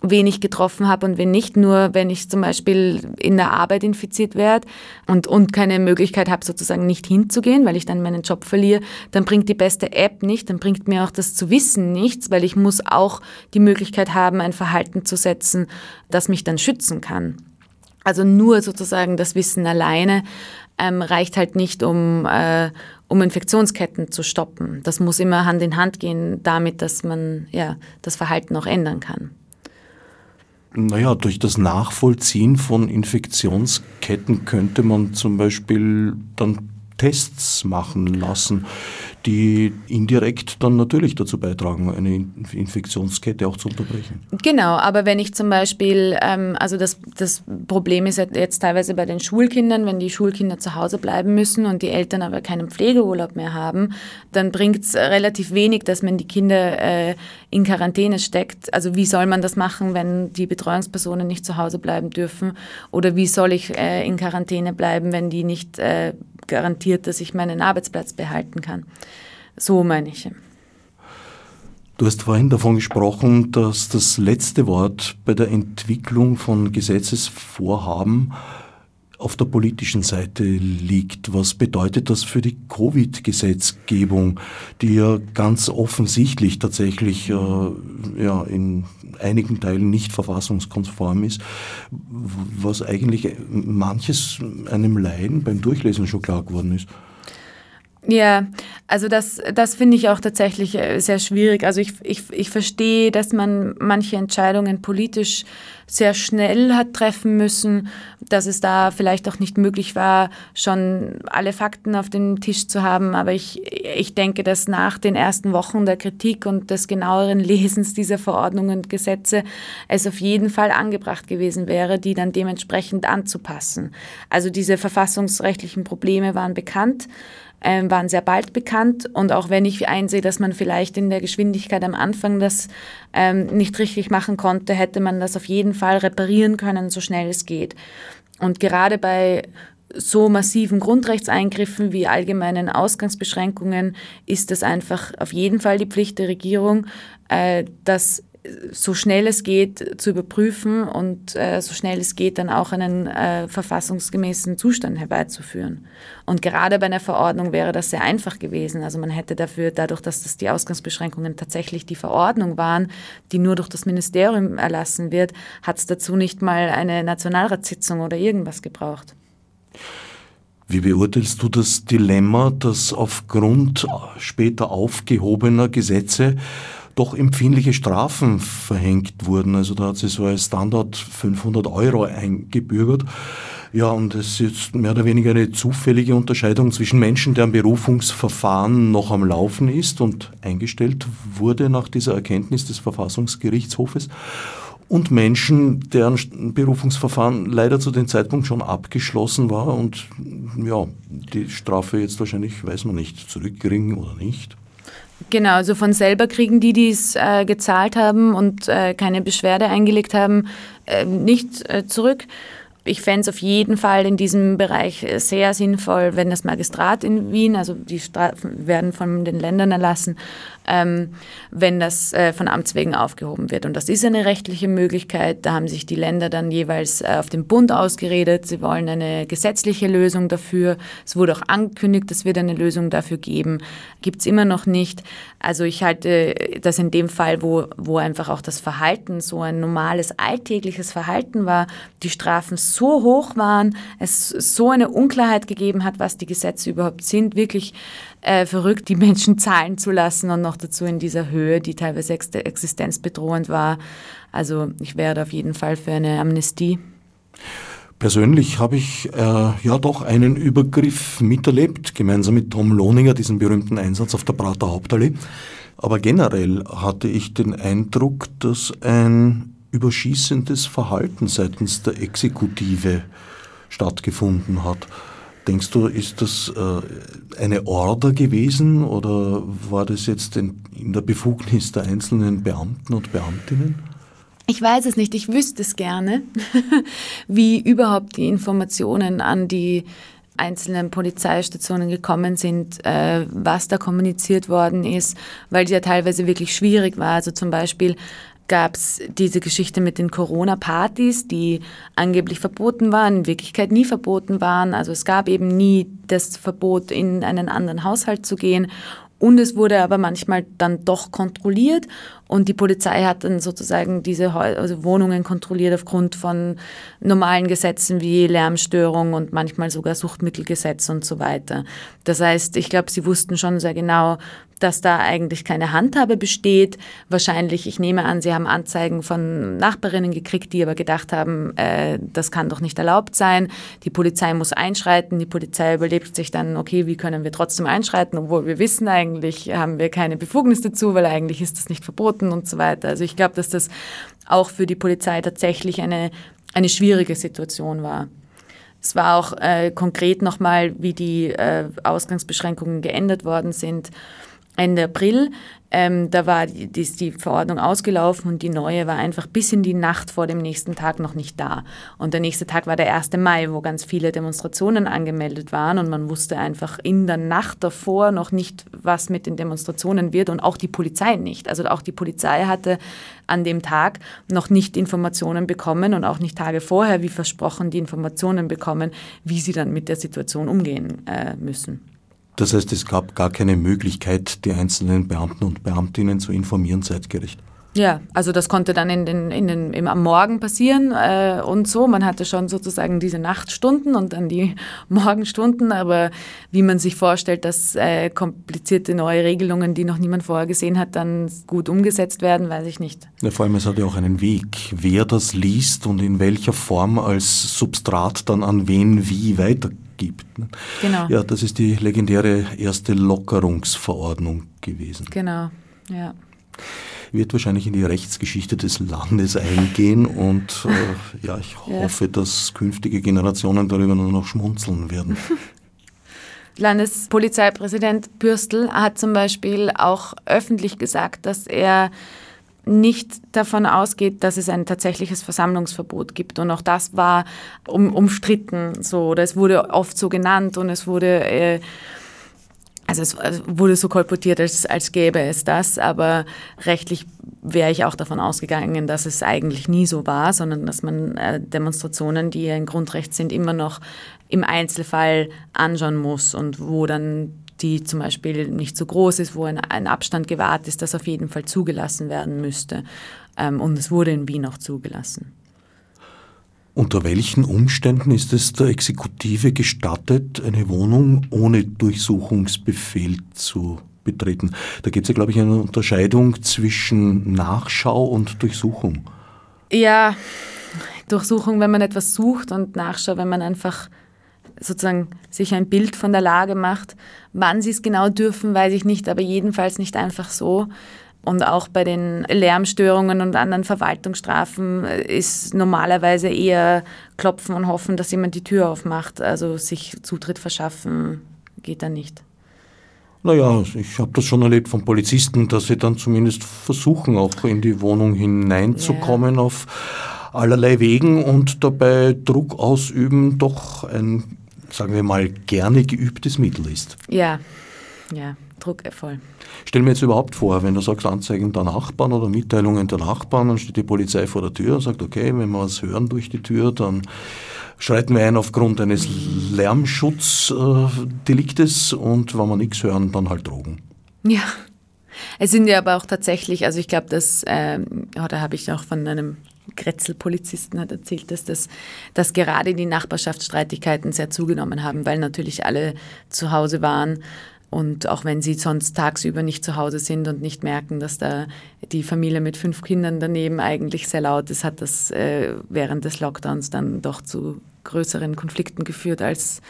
wen ich getroffen habe und wen nicht. Nur wenn ich zum Beispiel in der Arbeit infiziert werde und, und keine Möglichkeit habe, sozusagen nicht hinzugehen, weil ich dann meinen Job verliere, dann bringt die beste App nicht, dann bringt mir auch das zu wissen nichts, weil ich muss auch die Möglichkeit haben, ein Verhalten zu setzen, das mich dann schützen kann. Also nur sozusagen das Wissen alleine ähm, reicht halt nicht, um, äh, um Infektionsketten zu stoppen. Das muss immer Hand in Hand gehen damit, dass man ja, das Verhalten auch ändern kann. Naja, durch das Nachvollziehen von Infektionsketten könnte man zum Beispiel dann Tests machen lassen die indirekt dann natürlich dazu beitragen, eine Infektionskette auch zu unterbrechen. Genau, aber wenn ich zum Beispiel, ähm, also das, das Problem ist jetzt teilweise bei den Schulkindern, wenn die Schulkinder zu Hause bleiben müssen und die Eltern aber keinen Pflegeurlaub mehr haben, dann bringt es relativ wenig, dass man die Kinder äh, in Quarantäne steckt. Also wie soll man das machen, wenn die Betreuungspersonen nicht zu Hause bleiben dürfen? Oder wie soll ich äh, in Quarantäne bleiben, wenn die nicht äh, garantiert, dass ich meinen Arbeitsplatz behalten kann. So meine ich. Du hast vorhin davon gesprochen, dass das letzte Wort bei der Entwicklung von Gesetzesvorhaben auf der politischen Seite liegt. Was bedeutet das für die Covid-Gesetzgebung, die ja ganz offensichtlich tatsächlich äh, ja, in einigen Teilen nicht verfassungskonform ist, was eigentlich manches einem Laien beim Durchlesen schon klar geworden ist? Ja, also das, das finde ich auch tatsächlich äh, sehr schwierig. Also ich, ich, ich verstehe, dass man manche Entscheidungen politisch sehr schnell hat treffen müssen, dass es da vielleicht auch nicht möglich war, schon alle Fakten auf dem Tisch zu haben. Aber ich, ich denke, dass nach den ersten Wochen der Kritik und des genaueren Lesens dieser Verordnungen und Gesetze es auf jeden Fall angebracht gewesen wäre, die dann dementsprechend anzupassen. Also diese verfassungsrechtlichen Probleme waren bekannt ähm, waren sehr bald bekannt. Und auch wenn ich einsehe, dass man vielleicht in der Geschwindigkeit am Anfang das ähm, nicht richtig machen konnte, hätte man das auf jeden Fall reparieren können, so schnell es geht. Und gerade bei so massiven Grundrechtseingriffen wie allgemeinen Ausgangsbeschränkungen ist es einfach auf jeden Fall die Pflicht der Regierung, äh, das so schnell es geht zu überprüfen und äh, so schnell es geht dann auch einen äh, verfassungsgemäßen Zustand herbeizuführen. Und gerade bei einer Verordnung wäre das sehr einfach gewesen. Also man hätte dafür, dadurch, dass das die Ausgangsbeschränkungen tatsächlich die Verordnung waren, die nur durch das Ministerium erlassen wird, hat es dazu nicht mal eine Nationalratssitzung oder irgendwas gebraucht. Wie beurteilst du das Dilemma, dass aufgrund später aufgehobener Gesetze doch empfindliche Strafen verhängt wurden. Also da hat sich so als Standard 500 Euro eingebürgert. Ja, und es ist jetzt mehr oder weniger eine zufällige Unterscheidung zwischen Menschen, deren Berufungsverfahren noch am Laufen ist und eingestellt wurde nach dieser Erkenntnis des Verfassungsgerichtshofes und Menschen, deren Berufungsverfahren leider zu dem Zeitpunkt schon abgeschlossen war und ja, die Strafe jetzt wahrscheinlich, weiß man nicht, zurückkriegen oder nicht. Genau, also von selber kriegen die, die es äh, gezahlt haben und äh, keine Beschwerde eingelegt haben, äh, nicht äh, zurück. Ich fände es auf jeden Fall in diesem Bereich sehr sinnvoll, wenn das Magistrat in Wien, also die Strafen werden von den Ländern erlassen, ähm, wenn das äh, von Amts wegen aufgehoben wird. Und das ist eine rechtliche Möglichkeit. Da haben sich die Länder dann jeweils äh, auf den Bund ausgeredet. Sie wollen eine gesetzliche Lösung dafür. Es wurde auch angekündigt, es wird eine Lösung dafür geben. Gibt es immer noch nicht. Also ich halte das in dem Fall, wo, wo einfach auch das Verhalten so ein normales, alltägliches Verhalten war, die Strafen so hoch waren, es so eine Unklarheit gegeben hat, was die Gesetze überhaupt sind, wirklich äh, verrückt, die Menschen zahlen zu lassen und noch dazu in dieser Höhe, die teilweise existenzbedrohend war. Also ich wäre auf jeden Fall für eine Amnestie. Persönlich habe ich äh, ja doch einen Übergriff miterlebt, gemeinsam mit Tom Lohninger, diesen berühmten Einsatz auf der Prater Hauptallee. Aber generell hatte ich den Eindruck, dass ein überschießendes Verhalten seitens der Exekutive stattgefunden hat. Denkst du, ist das äh, eine Order gewesen oder war das jetzt in, in der Befugnis der einzelnen Beamten und Beamtinnen? Ich weiß es nicht, ich wüsste es gerne, wie überhaupt die Informationen an die einzelnen Polizeistationen gekommen sind, äh, was da kommuniziert worden ist, weil es ja teilweise wirklich schwierig war. Also zum Beispiel gab es diese Geschichte mit den Corona-Partys, die angeblich verboten waren, in Wirklichkeit nie verboten waren. Also es gab eben nie das Verbot, in einen anderen Haushalt zu gehen. Und es wurde aber manchmal dann doch kontrolliert und die Polizei hat dann sozusagen diese also Wohnungen kontrolliert aufgrund von normalen Gesetzen wie Lärmstörung und manchmal sogar Suchtmittelgesetz und so weiter. Das heißt, ich glaube, sie wussten schon sehr genau, dass da eigentlich keine Handhabe besteht. Wahrscheinlich, ich nehme an, Sie haben Anzeigen von Nachbarinnen gekriegt, die aber gedacht haben, äh, das kann doch nicht erlaubt sein. Die Polizei muss einschreiten. Die Polizei überlegt sich dann, okay, wie können wir trotzdem einschreiten, obwohl wir wissen eigentlich, haben wir keine Befugnis dazu, weil eigentlich ist das nicht verboten und so weiter. Also ich glaube, dass das auch für die Polizei tatsächlich eine, eine schwierige Situation war. Es war auch äh, konkret nochmal, wie die äh, Ausgangsbeschränkungen geändert worden sind. Ende April. Ähm, da war die, die, die, Verordnung ausgelaufen und die neue war einfach bis in die Nacht vor dem nächsten Tag noch nicht da. Und der nächste Tag war der 1. Mai, wo ganz viele Demonstrationen angemeldet waren und man wusste einfach in der Nacht davor noch nicht, was mit den Demonstrationen wird und auch die Polizei nicht. Also auch die Polizei hatte an dem Tag noch nicht Informationen bekommen und auch nicht Tage vorher, wie versprochen, die Informationen bekommen, wie sie dann mit der Situation umgehen äh, müssen. Das heißt, es gab gar keine Möglichkeit, die einzelnen Beamten und Beamtinnen zu informieren zeitgerecht. Ja, also das konnte dann in den, in den, im, am Morgen passieren äh, und so. Man hatte schon sozusagen diese Nachtstunden und dann die Morgenstunden, aber wie man sich vorstellt, dass äh, komplizierte neue Regelungen, die noch niemand vorher gesehen hat, dann gut umgesetzt werden, weiß ich nicht. Ja, vor allem, es hat ja auch einen Weg, wer das liest und in welcher Form als Substrat dann an wen wie weitergibt. Ne? Genau. Ja, das ist die legendäre erste Lockerungsverordnung gewesen. Genau, ja wird wahrscheinlich in die Rechtsgeschichte des Landes eingehen und äh, ja, ich hoffe, ja. dass künftige Generationen darüber nur noch schmunzeln werden. Landespolizeipräsident Bürstel hat zum Beispiel auch öffentlich gesagt, dass er nicht davon ausgeht, dass es ein tatsächliches Versammlungsverbot gibt. Und auch das war um, umstritten so, oder es wurde oft so genannt und es wurde äh, also es wurde so kolportiert, als, als gäbe es das, aber rechtlich wäre ich auch davon ausgegangen, dass es eigentlich nie so war, sondern dass man äh, Demonstrationen, die ein Grundrecht sind, immer noch im Einzelfall anschauen muss und wo dann die zum Beispiel nicht so groß ist, wo ein, ein Abstand gewahrt ist, das auf jeden Fall zugelassen werden müsste. Ähm, und es wurde in Wien auch zugelassen. Unter welchen Umständen ist es der Exekutive gestattet, eine Wohnung ohne Durchsuchungsbefehl zu betreten? Da gibt es ja, glaube ich, eine Unterscheidung zwischen Nachschau und Durchsuchung. Ja, Durchsuchung, wenn man etwas sucht und Nachschau, wenn man einfach sozusagen sich ein Bild von der Lage macht. Wann sie es genau dürfen, weiß ich nicht, aber jedenfalls nicht einfach so. Und auch bei den Lärmstörungen und anderen Verwaltungsstrafen ist normalerweise eher klopfen und hoffen, dass jemand die Tür aufmacht. Also sich Zutritt verschaffen geht da nicht. Naja, ich habe das schon erlebt von Polizisten, dass sie dann zumindest versuchen, auch in die Wohnung hineinzukommen ja. auf allerlei Wegen und dabei Druck ausüben doch ein, sagen wir mal, gerne geübtes Mittel ist. Ja, ja, druckvoll. Stell mir jetzt überhaupt vor, wenn du sagst Anzeigen der Nachbarn oder Mitteilungen der Nachbarn, dann steht die Polizei vor der Tür und sagt, okay, wenn wir was hören durch die Tür, dann schreiten wir ein aufgrund eines Lärmschutzdeliktes und wenn wir nichts hören, dann halt Drogen. Ja. Es sind ja aber auch tatsächlich, also ich glaube, das, äh, da habe ich auch von einem Kretzel-Polizisten hat erzählt, dass, das, dass gerade die Nachbarschaftsstreitigkeiten sehr zugenommen haben, weil natürlich alle zu Hause waren und auch wenn sie sonst tagsüber nicht zu Hause sind und nicht merken, dass da die Familie mit fünf Kindern daneben eigentlich sehr laut ist, hat das äh, während des Lockdowns dann doch zu größeren Konflikten geführt als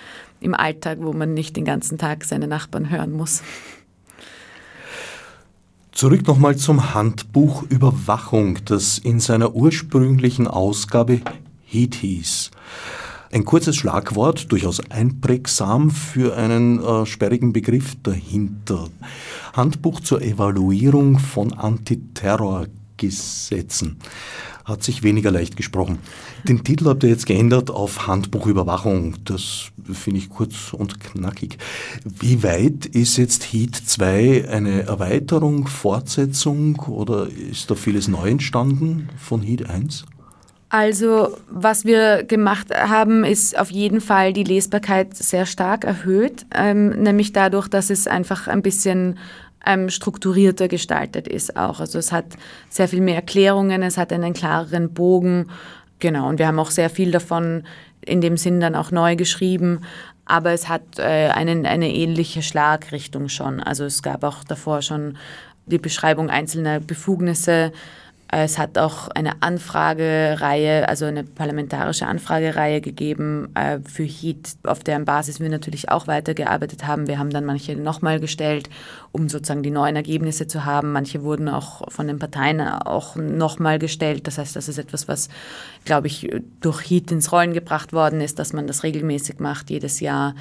im Alltag, wo man nicht den ganzen Tag seine Nachbarn hören muss. Zurück nochmal zum Handbuch Überwachung, das in seiner ursprünglichen Ausgabe HEAT hieß. Ein kurzes Schlagwort, durchaus einprägsam für einen äh, sperrigen Begriff dahinter. Handbuch zur Evaluierung von Antiterrorgesetzen. Hat sich weniger leicht gesprochen. Den Titel habt ihr jetzt geändert auf Handbuch Überwachung. Das finde ich kurz und knackig. Wie weit ist jetzt HEAT 2 eine Erweiterung, Fortsetzung oder ist da vieles neu entstanden von HEAT 1? Also was wir gemacht haben, ist auf jeden Fall die Lesbarkeit sehr stark erhöht, ähm, nämlich dadurch, dass es einfach ein bisschen ähm, strukturierter gestaltet ist auch. Also es hat sehr viel mehr Erklärungen, es hat einen klareren Bogen. Genau, und wir haben auch sehr viel davon in dem Sinn dann auch neu geschrieben, aber es hat äh, einen, eine ähnliche Schlagrichtung schon. Also es gab auch davor schon die Beschreibung einzelner Befugnisse, es hat auch eine Anfragereihe, also eine parlamentarische Anfragereihe gegeben äh, für HEAT, auf deren Basis wir natürlich auch weitergearbeitet haben. Wir haben dann manche nochmal gestellt, um sozusagen die neuen Ergebnisse zu haben. Manche wurden auch von den Parteien auch nochmal gestellt. Das heißt, das ist etwas, was, glaube ich, durch HEAT ins Rollen gebracht worden ist, dass man das regelmäßig macht, jedes Jahr.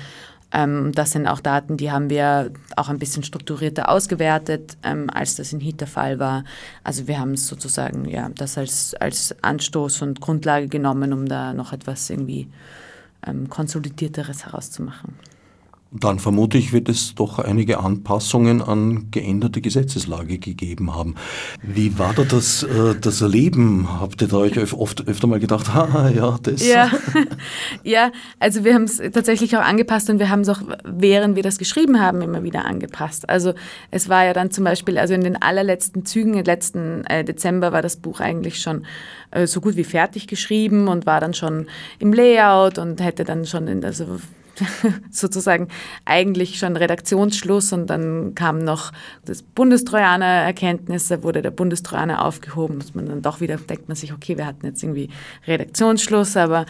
Ähm, das sind auch Daten, die haben wir auch ein bisschen strukturierter ausgewertet, ähm, als das in HIT der Fall war. Also wir haben sozusagen ja, das als, als Anstoß und Grundlage genommen, um da noch etwas irgendwie ähm, konsolidierteres herauszumachen. Dann vermute ich, wird es doch einige Anpassungen an geänderte Gesetzeslage gegeben haben. Wie war da das, äh, das Erleben? Habt ihr da euch oft öfter mal gedacht, haha, ja, das? Ja, ja also wir haben es tatsächlich auch angepasst und wir haben es auch, während wir das geschrieben haben, immer wieder angepasst. Also es war ja dann zum Beispiel, also in den allerletzten Zügen, im letzten äh, Dezember war das Buch eigentlich schon äh, so gut wie fertig geschrieben und war dann schon im Layout und hätte dann schon in, also sozusagen eigentlich schon Redaktionsschluss und dann kam noch das Bundestrojaner-Erkenntnis, da wurde der Bundestrojaner aufgehoben, dass man dann doch wieder denkt man sich, okay, wir hatten jetzt irgendwie Redaktionsschluss, aber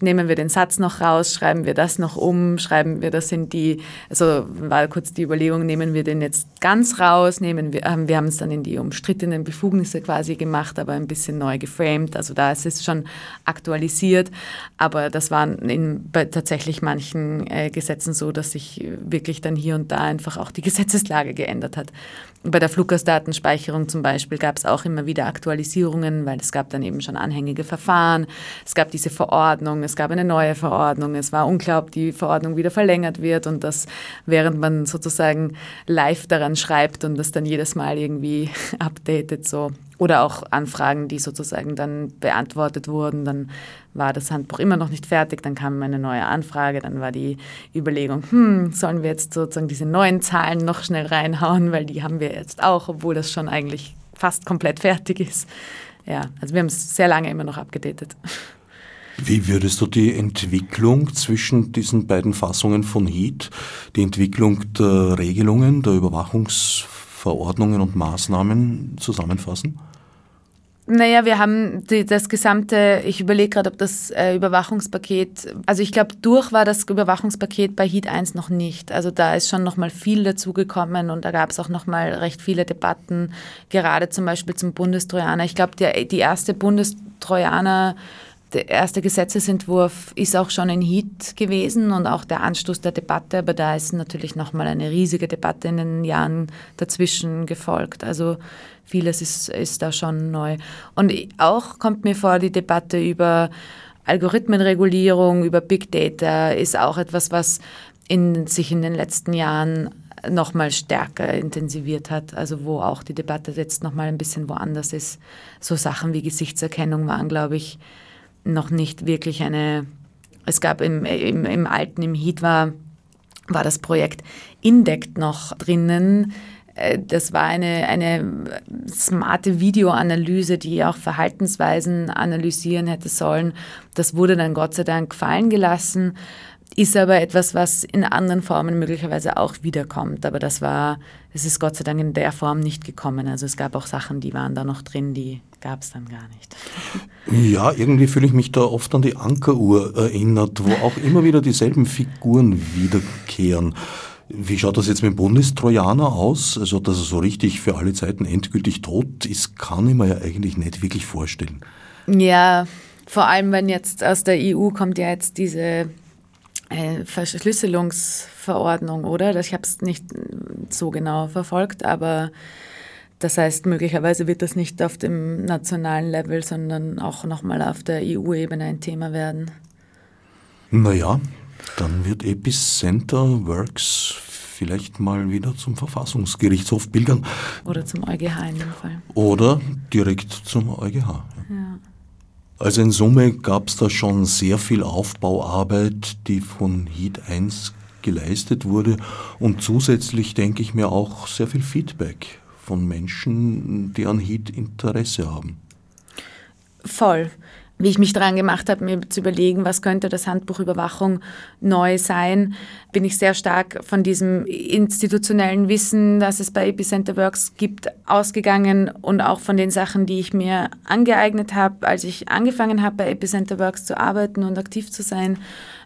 nehmen wir den Satz noch raus, schreiben wir das noch um, schreiben wir das in die, also war kurz die Überlegung, nehmen wir den jetzt ganz raus, nehmen wir, ähm, wir haben es dann in die umstrittenen Befugnisse quasi gemacht, aber ein bisschen neu geframed, also da ist es schon aktualisiert, aber das waren in, bei tatsächlich manchen manchen äh, Gesetzen so, dass sich wirklich dann hier und da einfach auch die Gesetzeslage geändert hat. Bei der Fluggastdatenspeicherung zum Beispiel gab es auch immer wieder Aktualisierungen, weil es gab dann eben schon anhängige Verfahren, es gab diese Verordnung, es gab eine neue Verordnung, es war unklar, ob die Verordnung wieder verlängert wird und das, während man sozusagen live daran schreibt und das dann jedes Mal irgendwie updatet so. Oder auch Anfragen, die sozusagen dann beantwortet wurden. Dann war das Handbuch immer noch nicht fertig, dann kam eine neue Anfrage, dann war die Überlegung, hm, sollen wir jetzt sozusagen diese neuen Zahlen noch schnell reinhauen, weil die haben wir jetzt auch, obwohl das schon eigentlich fast komplett fertig ist. Ja, also wir haben es sehr lange immer noch abgedatet. Wie würdest du die Entwicklung zwischen diesen beiden Fassungen von HEAT, die Entwicklung der Regelungen, der Überwachungsverordnungen und Maßnahmen zusammenfassen? Naja, wir haben die, das gesamte, ich überlege gerade, ob das äh, Überwachungspaket, also ich glaube, durch war das Überwachungspaket bei Heat 1 noch nicht. Also da ist schon nochmal viel dazugekommen und da gab es auch nochmal recht viele Debatten, gerade zum Beispiel zum Bundestrojaner. Ich glaube, die erste Bundestrojaner der erste Gesetzesentwurf ist auch schon in Heat gewesen und auch der Anstoß der Debatte, aber da ist natürlich nochmal eine riesige Debatte in den Jahren dazwischen gefolgt. Also vieles ist, ist da schon neu. Und auch kommt mir vor, die Debatte über Algorithmenregulierung, über Big Data ist auch etwas, was in, sich in den letzten Jahren nochmal stärker intensiviert hat, also wo auch die Debatte jetzt nochmal ein bisschen woanders ist. So Sachen wie Gesichtserkennung waren, glaube ich, noch nicht wirklich eine, es gab im, im, im alten, im Heat war, war das Projekt Indect noch drinnen. Äh, das war eine, eine smarte Videoanalyse, die auch Verhaltensweisen analysieren hätte sollen. Das wurde dann Gott sei Dank fallen gelassen ist aber etwas, was in anderen Formen möglicherweise auch wiederkommt. Aber das war, es ist Gott sei Dank in der Form nicht gekommen. Also es gab auch Sachen, die waren da noch drin, die gab es dann gar nicht. Ja, irgendwie fühle ich mich da oft an die Ankeruhr erinnert, wo auch immer wieder dieselben Figuren wiederkehren. Wie schaut das jetzt mit dem Bundestrojaner aus? Also, dass er so richtig für alle Zeiten endgültig tot ist, kann ich mir ja eigentlich nicht wirklich vorstellen. Ja, vor allem, wenn jetzt aus der EU kommt ja jetzt diese äh, Verschlüsselungsverordnung, oder? Ich habe es nicht so genau verfolgt, aber das heißt, möglicherweise wird das nicht auf dem nationalen Level, sondern auch nochmal auf der EU-Ebene ein Thema werden. Naja, dann wird Epicenter Works vielleicht mal wieder zum Verfassungsgerichtshof pilgern. Oder zum EuGH in dem Fall. Oder direkt zum EuGH. Ja. Also in Summe gab es da schon sehr viel Aufbauarbeit, die von Heat 1 geleistet wurde und zusätzlich denke ich mir auch sehr viel Feedback von Menschen, die an HIT Interesse haben. Voll. Wie ich mich daran gemacht habe, mir zu überlegen, was könnte das Handbuch Überwachung neu sein, bin ich sehr stark von diesem institutionellen Wissen, das es bei Epicenter Works gibt, ausgegangen und auch von den Sachen, die ich mir angeeignet habe, als ich angefangen habe, bei Epicenter Works zu arbeiten und aktiv zu sein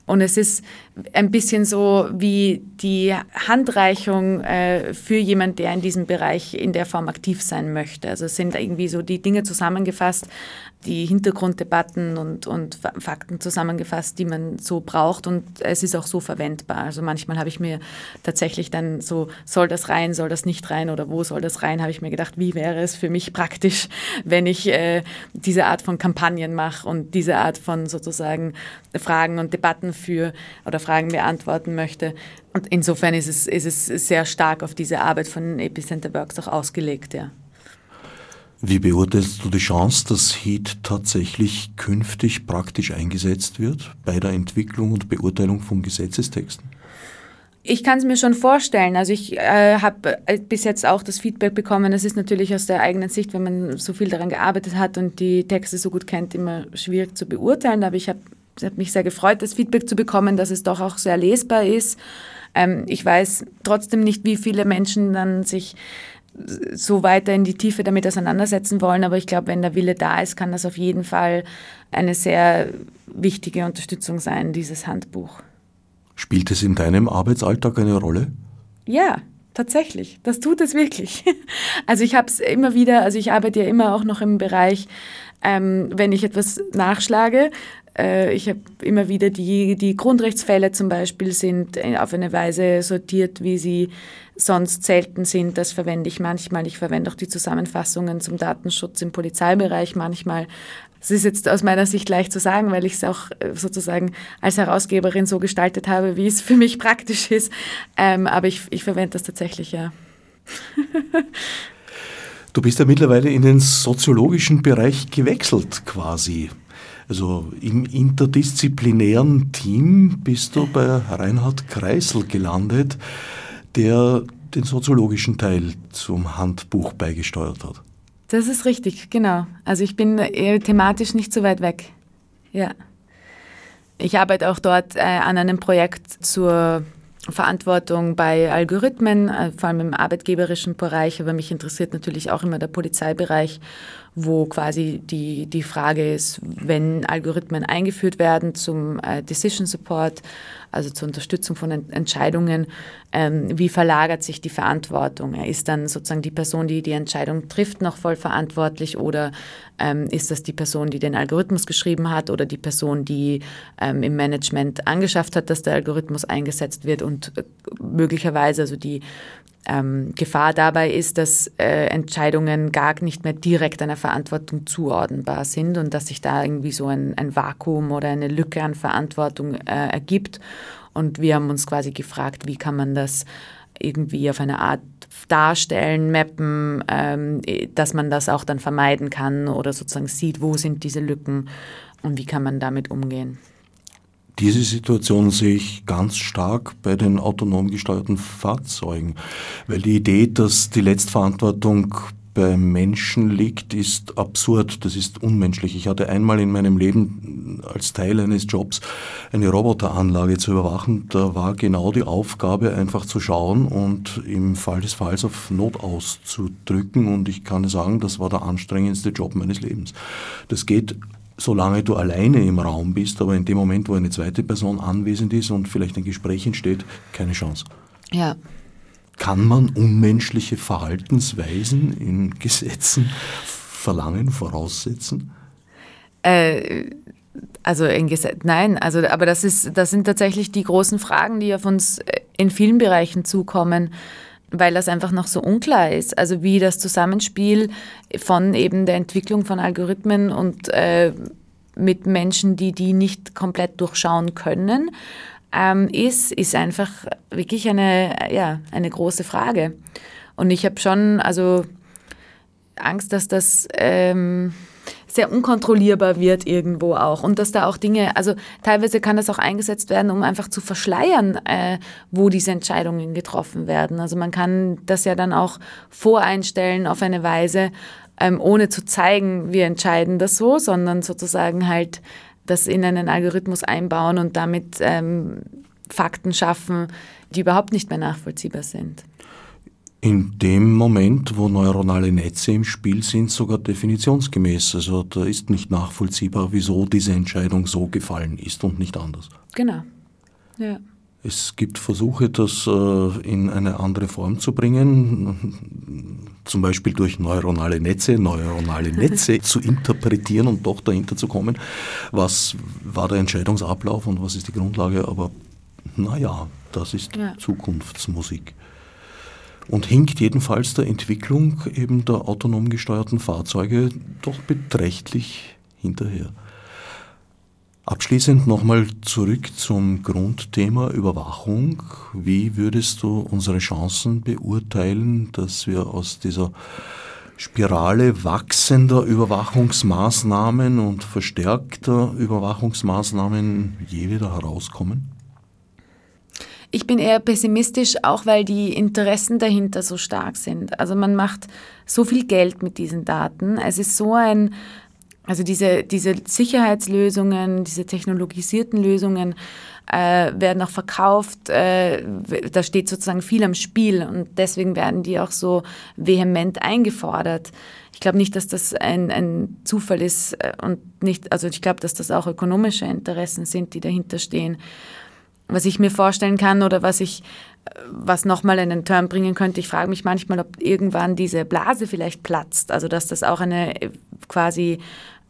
und es ist ein bisschen so wie die Handreichung äh, für jemand, der in diesem Bereich in der Form aktiv sein möchte. Also es sind irgendwie so die Dinge zusammengefasst, die Hintergrunddebatten und, und Fakten zusammengefasst, die man so braucht und es ist auch so verwendbar. Also manchmal habe ich mir tatsächlich dann so, soll das rein, soll das nicht rein oder wo soll das rein, habe ich mir gedacht, wie wäre es für mich praktisch, wenn ich äh, diese Art von Kampagnen mache und diese Art von sozusagen Fragen und Debatten für oder Fragen beantworten möchte. Und insofern ist es, ist es sehr stark auf diese Arbeit von Epicenter Works auch ausgelegt, ja. Wie beurteilst du die Chance, dass HEAT tatsächlich künftig praktisch eingesetzt wird bei der Entwicklung und Beurteilung von Gesetzestexten? Ich kann es mir schon vorstellen. Also ich äh, habe äh, bis jetzt auch das Feedback bekommen. Das ist natürlich aus der eigenen Sicht, wenn man so viel daran gearbeitet hat und die Texte so gut kennt, immer schwierig zu beurteilen. Aber ich habe hab mich sehr gefreut, das Feedback zu bekommen, dass es doch auch sehr lesbar ist. Ähm, ich weiß trotzdem nicht, wie viele Menschen dann sich so weiter in die Tiefe damit auseinandersetzen wollen. Aber ich glaube, wenn der Wille da ist, kann das auf jeden Fall eine sehr wichtige Unterstützung sein, dieses Handbuch. Spielt es in deinem Arbeitsalltag eine Rolle? Ja, tatsächlich. Das tut es wirklich. Also ich habe es immer wieder, also ich arbeite ja immer auch noch im Bereich, ähm, wenn ich etwas nachschlage, ich habe immer wieder die, die Grundrechtsfälle zum Beispiel sind auf eine Weise sortiert, wie sie sonst selten sind. Das verwende ich manchmal. Ich verwende auch die Zusammenfassungen zum Datenschutz im Polizeibereich manchmal. Das ist jetzt aus meiner Sicht leicht zu sagen, weil ich es auch äh, sozusagen als Herausgeberin so gestaltet habe, wie es für mich praktisch ist. Ähm, aber ich, ich verwende das tatsächlich, ja. du bist ja mittlerweile in den soziologischen Bereich gewechselt quasi. Also im interdisziplinären Team bist du bei Reinhard Kreisel gelandet, der den soziologischen Teil zum Handbuch beigesteuert hat. Das ist richtig, genau. Also ich bin eher thematisch nicht so weit weg. Ja. Ich arbeite auch dort äh, an einem Projekt zur Verantwortung bei Algorithmen, äh, vor allem im arbeitgeberischen Bereich, aber mich interessiert natürlich auch immer der Polizeibereich wo quasi die, die Frage ist, wenn Algorithmen eingeführt werden zum äh, Decision Support, also zur Unterstützung von Ent Entscheidungen, ähm, wie verlagert sich die Verantwortung? Ist dann sozusagen die Person, die die Entscheidung trifft, noch voll verantwortlich oder ähm, ist das die Person, die den Algorithmus geschrieben hat oder die Person, die ähm, im Management angeschafft hat, dass der Algorithmus eingesetzt wird und äh, möglicherweise also die ähm, Gefahr dabei ist, dass äh, Entscheidungen gar nicht mehr direkt einer Verantwortung zuordnenbar sind und dass sich da irgendwie so ein, ein Vakuum oder eine Lücke an Verantwortung äh, ergibt. Und wir haben uns quasi gefragt, wie kann man das irgendwie auf eine Art darstellen, mappen, ähm, dass man das auch dann vermeiden kann oder sozusagen sieht, wo sind diese Lücken und wie kann man damit umgehen. Diese Situation sehe ich ganz stark bei den autonom gesteuerten Fahrzeugen, weil die Idee, dass die Letztverantwortung beim Menschen liegt, ist absurd, das ist unmenschlich. Ich hatte einmal in meinem Leben als Teil eines Jobs eine Roboteranlage zu überwachen. Da war genau die Aufgabe, einfach zu schauen und im Fall des Falls auf Not auszudrücken. Und ich kann sagen, das war der anstrengendste Job meines Lebens. Das geht solange du alleine im Raum bist, aber in dem Moment, wo eine zweite Person anwesend ist und vielleicht ein Gespräch entsteht, keine Chance. Ja. Kann man unmenschliche Verhaltensweisen in Gesetzen verlangen, voraussetzen? Äh, also in Gesetz, nein, also aber das ist, das sind tatsächlich die großen Fragen, die auf uns in vielen Bereichen zukommen weil das einfach noch so unklar ist. Also wie das Zusammenspiel von eben der Entwicklung von Algorithmen und äh, mit Menschen, die die nicht komplett durchschauen können, ähm, ist, ist einfach wirklich eine, ja, eine große Frage. Und ich habe schon also Angst, dass das... Ähm, sehr unkontrollierbar wird irgendwo auch und dass da auch Dinge, also teilweise kann das auch eingesetzt werden, um einfach zu verschleiern, äh, wo diese Entscheidungen getroffen werden. Also man kann das ja dann auch voreinstellen auf eine Weise, ähm, ohne zu zeigen, wir entscheiden das so, sondern sozusagen halt das in einen Algorithmus einbauen und damit ähm, Fakten schaffen, die überhaupt nicht mehr nachvollziehbar sind in dem Moment, wo neuronale Netze im Spiel sind, sogar definitionsgemäß. Also da ist nicht nachvollziehbar, wieso diese Entscheidung so gefallen ist und nicht anders. Genau. Ja. Es gibt Versuche, das äh, in eine andere Form zu bringen, zum Beispiel durch neuronale Netze, neuronale Netze zu interpretieren und doch dahinter zu kommen, was war der Entscheidungsablauf und was ist die Grundlage. Aber naja, das ist ja. Zukunftsmusik und hinkt jedenfalls der Entwicklung eben der autonom gesteuerten Fahrzeuge doch beträchtlich hinterher. Abschließend nochmal zurück zum Grundthema Überwachung. Wie würdest du unsere Chancen beurteilen, dass wir aus dieser Spirale wachsender Überwachungsmaßnahmen und verstärkter Überwachungsmaßnahmen je wieder herauskommen? Ich bin eher pessimistisch, auch weil die Interessen dahinter so stark sind. Also man macht so viel Geld mit diesen Daten. Es ist so ein also diese, diese Sicherheitslösungen, diese technologisierten Lösungen äh, werden auch verkauft. Äh, da steht sozusagen viel am Spiel und deswegen werden die auch so vehement eingefordert. Ich glaube nicht, dass das ein, ein Zufall ist äh, und nicht, also ich glaube, dass das auch ökonomische Interessen sind, die dahinter stehen. Was ich mir vorstellen kann oder was ich was nochmal einen Turn bringen könnte. Ich frage mich manchmal, ob irgendwann diese Blase vielleicht platzt, also dass das auch eine äh, quasi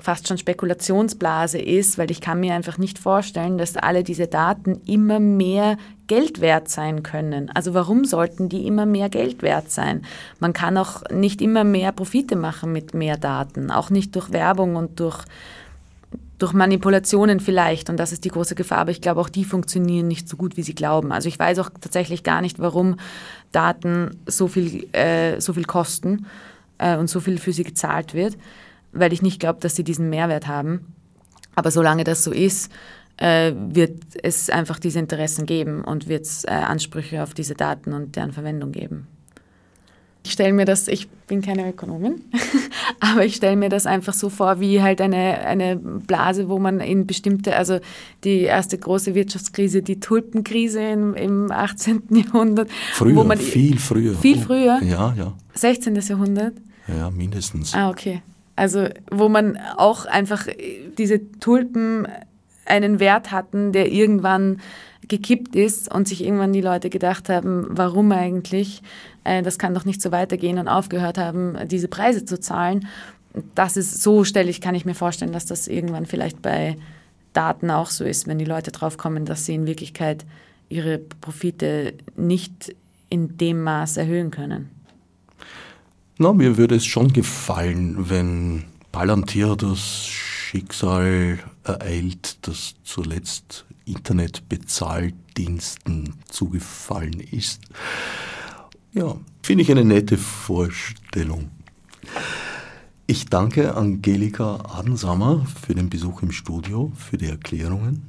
fast schon Spekulationsblase ist, weil ich kann mir einfach nicht vorstellen, dass alle diese Daten immer mehr Geld wert sein können. Also warum sollten die immer mehr Geld wert sein? Man kann auch nicht immer mehr Profite machen mit mehr Daten, auch nicht durch Werbung und durch durch Manipulationen vielleicht, und das ist die große Gefahr, aber ich glaube, auch die funktionieren nicht so gut, wie sie glauben. Also ich weiß auch tatsächlich gar nicht, warum Daten so viel, äh, so viel kosten äh, und so viel für sie gezahlt wird, weil ich nicht glaube, dass sie diesen Mehrwert haben. Aber solange das so ist, äh, wird es einfach diese Interessen geben und wird es äh, Ansprüche auf diese Daten und deren Verwendung geben. Ich stelle mir das, ich bin keine Ökonomin, aber ich stelle mir das einfach so vor wie halt eine, eine Blase, wo man in bestimmte, also die erste große Wirtschaftskrise, die Tulpenkrise im, im 18. Jahrhundert. Früher, wo man, viel früher. Viel früher? Ja, ja. 16. Jahrhundert? Ja, mindestens. Ah, okay. Also wo man auch einfach diese Tulpen einen Wert hatten, der irgendwann gekippt ist und sich irgendwann die Leute gedacht haben, warum eigentlich, äh, das kann doch nicht so weitergehen und aufgehört haben, diese Preise zu zahlen. Das ist so, stelle ich, kann ich mir vorstellen, dass das irgendwann vielleicht bei Daten auch so ist, wenn die Leute drauf kommen, dass sie in Wirklichkeit ihre Profite nicht in dem Maß erhöhen können. Na, mir würde es schon gefallen, wenn Palantir das Schicksal ereilt, das zuletzt Internetbezahldiensten zugefallen ist. Ja, finde ich eine nette Vorstellung. Ich danke Angelika Adensammer für den Besuch im Studio, für die Erklärungen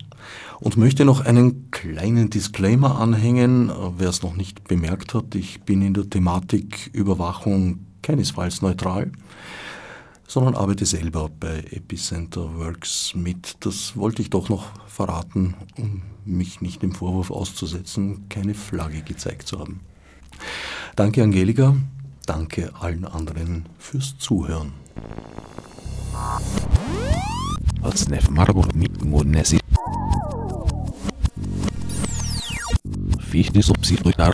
und möchte noch einen kleinen Disclaimer anhängen, wer es noch nicht bemerkt hat. Ich bin in der Thematik Überwachung keinesfalls neutral sondern arbeite selber bei Epicenter Works mit. Das wollte ich doch noch verraten, um mich nicht dem Vorwurf auszusetzen, keine Flagge gezeigt zu haben. Danke Angelika, danke allen anderen fürs Zuhören. Fichte subsidiar